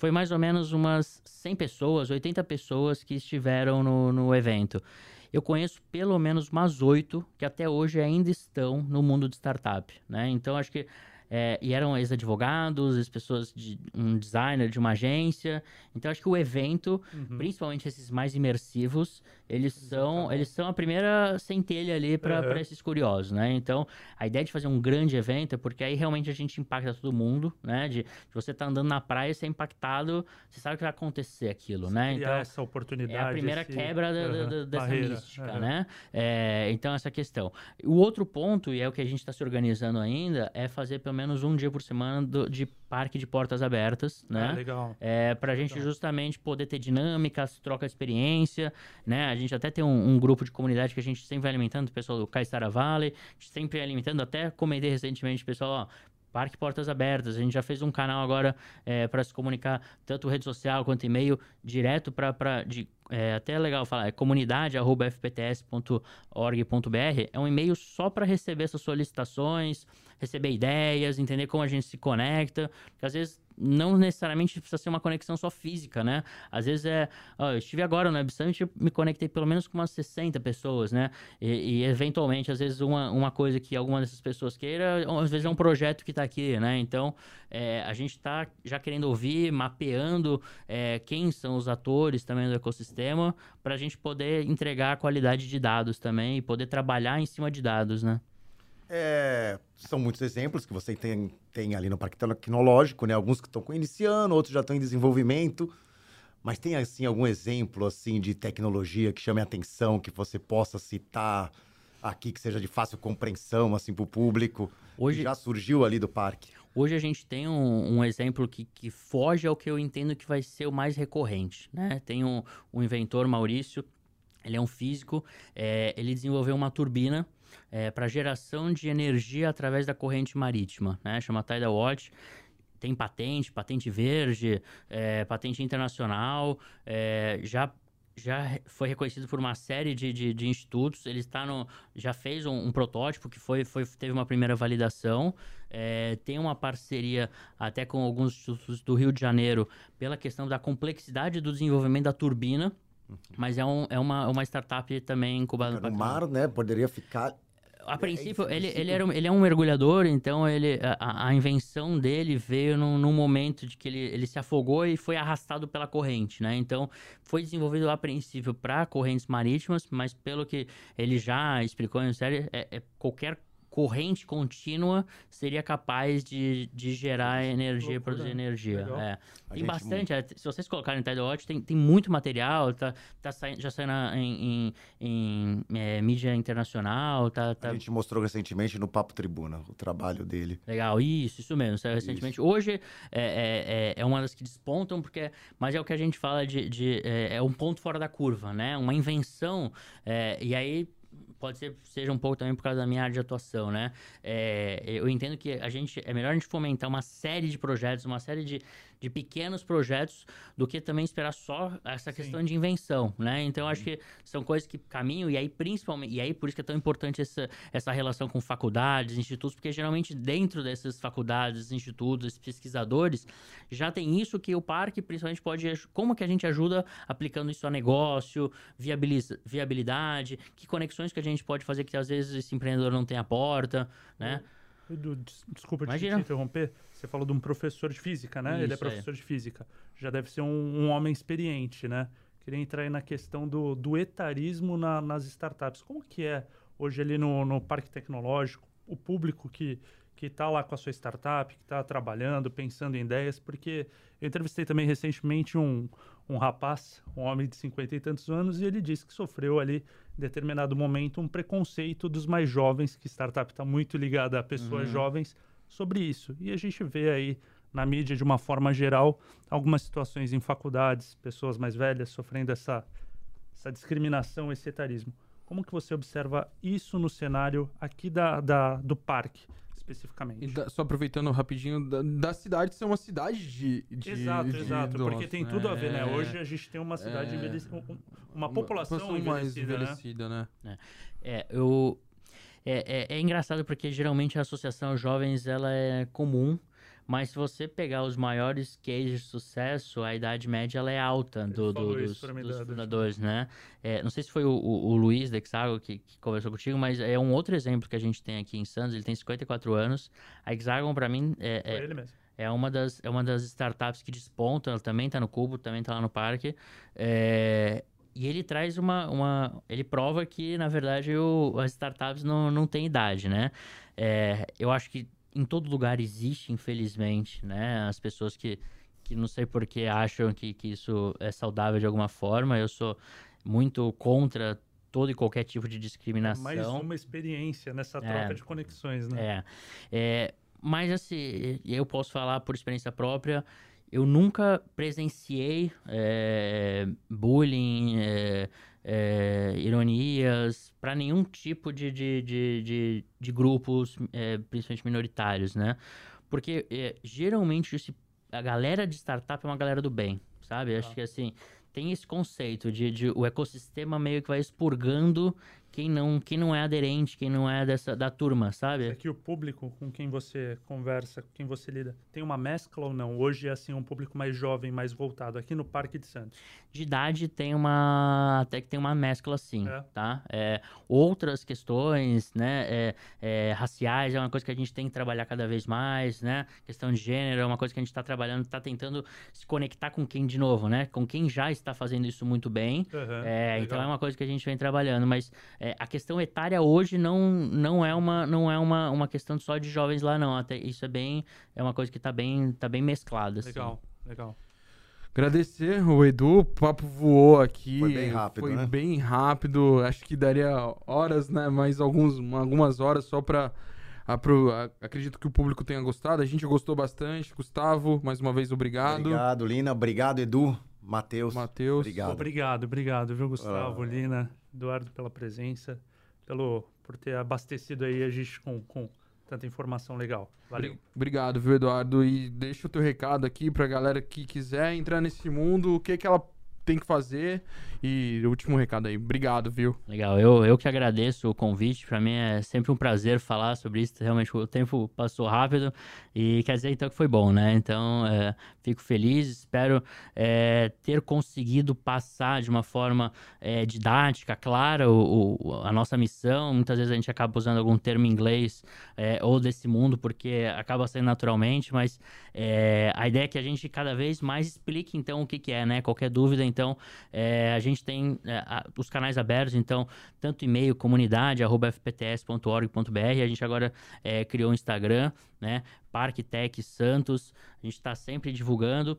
foi mais ou menos umas 100 pessoas, 80 pessoas que estiveram no, no evento. Eu conheço pelo menos umas oito que até hoje ainda estão no mundo de startup, né? Então acho que é, e eram ex-advogados, ex-pessoas de um designer de uma agência. Então acho que o evento, uhum. principalmente esses mais imersivos, eles são, eles são a primeira centelha ali para uhum. esses curiosos, né? Então a ideia de fazer um grande evento é porque aí realmente a gente impacta todo mundo, né? De, de você tá andando na praia, ser impactado, você sabe que vai acontecer aquilo, né? Então essa oportunidade, é a primeira esse... quebra da, uhum. da, dessa Barreira. mística, né? É, então essa questão. O outro ponto e é o que a gente está se organizando ainda é fazer pelo menos um dia por semana do, de parque de portas abertas, né? Ah, legal. É, pra gente justamente poder ter dinâmicas, troca experiência, né? A gente até tem um, um, grupo de comunidade que a gente sempre vai alimentando, o pessoal do Caissara Valley, a gente sempre alimentando, até comentei recentemente, pessoal, ó, Parque Portas Abertas. A gente já fez um canal agora é, para se comunicar, tanto rede social quanto e-mail, direto para. É até legal falar, é comunidade.fpts.org.br. É um e-mail só para receber essas solicitações, receber ideias, entender como a gente se conecta. Porque às vezes não necessariamente precisa ser uma conexão só física, né? Às vezes é. Ó, eu estive agora no Web Summit me conectei pelo menos com umas 60 pessoas, né? E, e, eventualmente, às vezes, uma, uma coisa que alguma dessas pessoas queira, às vezes é um projeto que está aqui, né? Então, é, a gente está já querendo ouvir, mapeando é, quem são os atores também do ecossistema, para a gente poder entregar a qualidade de dados também e poder trabalhar em cima de dados, né? É, são muitos exemplos que você tem, tem ali no Parque Tecnológico, né? Alguns que estão iniciando, outros já estão em desenvolvimento. Mas tem assim algum exemplo assim de tecnologia que chame a atenção, que você possa citar aqui que seja de fácil compreensão assim para o público? Hoje já surgiu ali do parque. Hoje a gente tem um, um, exemplo que, que foge ao que eu entendo que vai ser o mais recorrente. Né? Tem um, um inventor, Maurício, ele é um físico, é, ele desenvolveu uma turbina é, para geração de energia através da corrente marítima, né? chama Tidal Watch tem patente, patente verde, é, patente internacional, é, já já foi reconhecido por uma série de, de, de institutos. Ele está no, já fez um, um, protótipo que foi, foi, teve uma primeira validação. É, tem uma parceria até com alguns institutos do Rio de Janeiro pela questão da complexidade do desenvolvimento da turbina. Mas é, um, é uma, uma startup também incubada no, mar, né? Poderia ficar a princípio, é, ele, ele, era, ele é um mergulhador, então ele, a, a invenção dele veio num, num, momento de que ele, ele se afogou e foi arrastado pela corrente, né? Então, foi desenvolvido a princípio para correntes marítimas, mas pelo que ele já explicou em série, é, é qualquer corrente contínua seria capaz de, de gerar energia, e produzir energia. É. Tem bastante, é, se vocês colocarem Tidal Watch, tem, tem muito material, tá, tá saindo, já saindo em, em, em é, mídia internacional. Tá, tá... A gente mostrou recentemente no Papo Tribuna o trabalho dele. Legal, isso, isso mesmo, saiu recentemente. Isso. Hoje é, é, é, é, uma das que despontam, porque, mas é o que a gente fala de, de é, é um ponto fora da curva, né? Uma invenção, e aí pode ser seja um pouco também por causa da minha área de atuação, né? É, eu entendo que a gente é melhor a gente fomentar uma série de projetos, uma série de, de pequenos projetos, do que também esperar só essa Sim. questão de invenção, né? Então acho que são coisas que caminham e aí principalmente e aí por isso que é tão importante essa, essa relação com faculdades, institutos, porque geralmente dentro dessas faculdades, institutos, pesquisadores já tem isso que o parque principalmente pode como que a gente ajuda aplicando isso a negócio, viabiliza, viabilidade, que conexões que a gente pode fazer que às vezes esse empreendedor não tem a porta, né? Edu, desculpa te, te, interromper. Você falou de um professor de física, né? Isso, Ele é professor é. de física. Já deve ser um, um, homem experiente, né? Queria entrar aí na questão do, do etarismo na, nas startups. Como que é hoje ali no, no parque tecnológico, o público que que está lá com a sua startup, que está trabalhando, pensando em ideias, porque eu entrevistei também recentemente um, um rapaz, um homem de cinquenta e tantos anos, e ele disse que sofreu ali, em determinado momento, um preconceito dos mais jovens, que startup está muito ligada a pessoas uhum. jovens, sobre isso. E a gente vê aí na mídia, de uma forma geral, algumas situações em faculdades, pessoas mais velhas sofrendo essa, essa discriminação, esse etarismo. Como que você observa isso no cenário aqui da, da do parque? especificamente. Da, só aproveitando rapidinho, da, da, cidade ser uma cidade de. de exato, de exato. porque tem tudo a ver, né? É. Hoje a gente tem uma cidade é, envelhecida. Uma população uma envelhecida, mais envelhecida, né? né? É, eu. É, é, é, engraçado porque geralmente a associação jovens ela é comum mas se você pegar os maiores cases de sucesso, a idade média ela é alta do, do, dos, dos fundadores, né? É, não sei se foi o, o, o Luiz Dexago que, que, conversou contigo, mas é um outro exemplo que a gente tem aqui em Santos. Ele tem 54 anos. A Hexagon, para mim, é, é, ele mesmo. É uma, das, é uma das startups que despontam. Ela também está no Cubo, também está lá no parque. É, e ele traz uma, uma. Ele prova que, na verdade, o, as startups não, não têm idade, né? É, eu acho que em todo lugar existe, infelizmente, né? As pessoas que, que não sei por que acham que, que isso é saudável de alguma forma. Eu sou muito contra todo e qualquer tipo de discriminação. Mais uma experiência nessa troca é, de conexões, né? É, é. Mas, assim, eu posso falar por experiência própria, eu nunca presenciei é, bullying, é, é, ironias para nenhum tipo de, de, de, de, de grupos, principalmente minoritários, né? Porque geralmente esse, a galera de startup é uma galera do bem, sabe? Acho ah. que assim, tem esse conceito de, de o ecossistema meio que vai expurgando quem não, quem não é aderente, quem não é dessa da turma, sabe? É que o público com quem você conversa, com quem você lida, tem uma mescla ou não? Hoje é assim um público mais jovem, mais voltado aqui no Parque de Santos. De idade tem uma até que tem uma mescla sim, é. tá? É, outras questões, né, é, é, raciais é uma coisa que a gente tem que trabalhar cada vez mais, né? Questão de gênero é uma coisa que a gente está trabalhando, está tentando se conectar com quem de novo, né? Com quem já está fazendo isso muito bem. Uhum, então é uma coisa que a gente vem trabalhando, mas é, a questão etária hoje não, não é, uma, não é uma, uma questão só de jovens lá, não. Até isso é bem. É uma coisa que está bem, tá bem mesclada. Legal, assim. legal. Agradecer o Edu, o papo voou aqui. Foi bem rápido, Foi né? bem rápido. Acho que daria horas, né? Mais alguns, algumas horas só. Apro... Acredito que o público tenha gostado. A gente gostou bastante. Gustavo, mais uma vez, obrigado. Obrigado, Lina. Obrigado, Edu. Matheus. Matheus. Obrigado. Obrigado, obrigado, viu, Gustavo, Ah. Lina, Eduardo, pela presença, pelo, por ter abastecido aí a gente com, com tanta informação legal. Valeu. Obri- Obrigado, viu, Eduardo? E deixa o teu recado aqui pra galera que quiser entrar nesse mundo, o que, que ela tem que fazer. E último recado aí. Obrigado, viu? Legal, eu, eu que agradeço o convite. Para mim é sempre um prazer falar sobre isso. Realmente o tempo passou rápido e quer dizer então que foi bom, né? Então é, fico feliz, espero é, ter conseguido passar de uma forma é, didática, clara, o, o- a nossa missão. Muitas vezes a gente acaba usando algum termo em inglês é, ou desse mundo porque acaba saindo naturalmente, mas é, a ideia é que a gente cada vez mais explique então o que, que é, né? Qualquer dúvida, então é, a gente tem é, os canais abertos, então tanto e-mail comunidade arroba fpts.org.br, a gente agora é, criou um Instagram, né? Parque Tech Santos, a gente está sempre divulgando.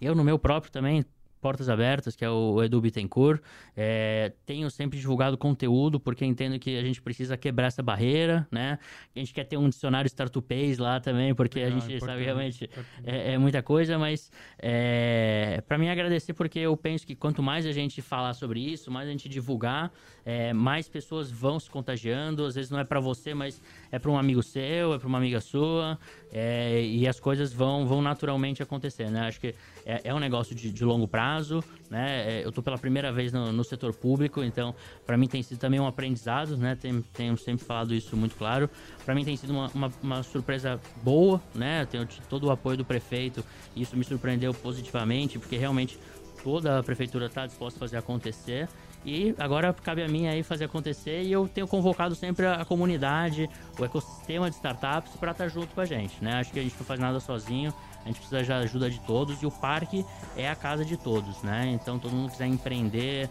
Eu no meu próprio também Portas Abertas, que é o Edu Bittencourt. É, tenho sempre divulgado conteúdo, porque entendo que a gente precisa quebrar essa barreira, né? A gente quer ter um dicionário startupês lá também, porque a Legal, gente importante, sabe realmente é, é muita coisa, mas é, para mim agradecer porque eu penso que quanto mais a gente falar sobre isso, mais a gente divulgar, é, mais pessoas vão se contagiando. Às vezes não é para você, mas é para um amigo seu, é para uma amiga sua, é, e as coisas vão, vão naturalmente acontecer, né? Acho que é, é um negócio de, de longo prazo, né? É, eu tô pela primeira vez no, no setor público, então para mim tem sido também um aprendizado, né? Tem, tenho sempre falado isso muito claro. Para mim tem sido uma, uma, uma surpresa boa, né? Eu tenho todo o apoio do prefeito e isso me surpreendeu positivamente, porque realmente toda a prefeitura está disposta a fazer acontecer. E agora cabe a mim aí fazer acontecer e eu tenho convocado sempre a, comunidade, o ecossistema de startups para estar junto com a gente, né? Acho que a gente não faz nada sozinho, a gente precisa da ajuda de todos e o parque é a casa de todos, né? Então todo mundo quiser empreender,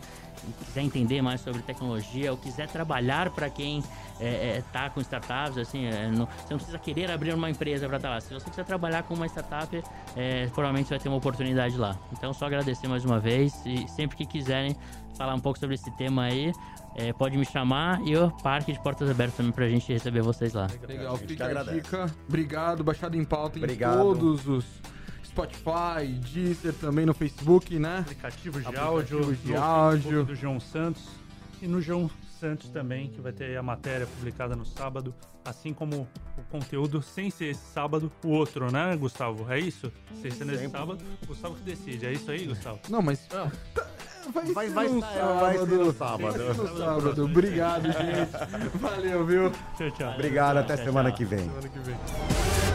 quiser entender mais sobre tecnologia ou quiser trabalhar para quem é, é, tá com startups, assim, é, não- você não precisa querer abrir uma empresa para estar lá. Se você quiser trabalhar com uma startup, é, provavelmente vai ter uma oportunidade lá. Então só agradecer mais uma vez e sempre que quiserem falar um pouco sobre esse tema aí, é, pode me chamar e o parque de portas abertas também pra gente receber vocês lá. Legal, A fica a dica. Obrigado, Baixada em Pauta em Obrigado. todos os Spotify, Deezer, também no Facebook, né? Aplicativos de áudio, de no áudio. Do João Santos e no João Santos também, que vai ter a matéria publicada no sábado, assim como o conteúdo, sem ser esse sábado, o outro, né, Gustavo? É isso? Sem ser nesse sábado, o Gustavo que decide. É isso aí, Gustavo? Não, mas. tá- vai, Vai- vai no estar- vai ser no sábado. Vai ser no Sábado sábado. Obrigado, gente. Valeu, viu? Tchau, tchau. Obrigado, até Tchau, semana tchau. que vem. Semana que vem.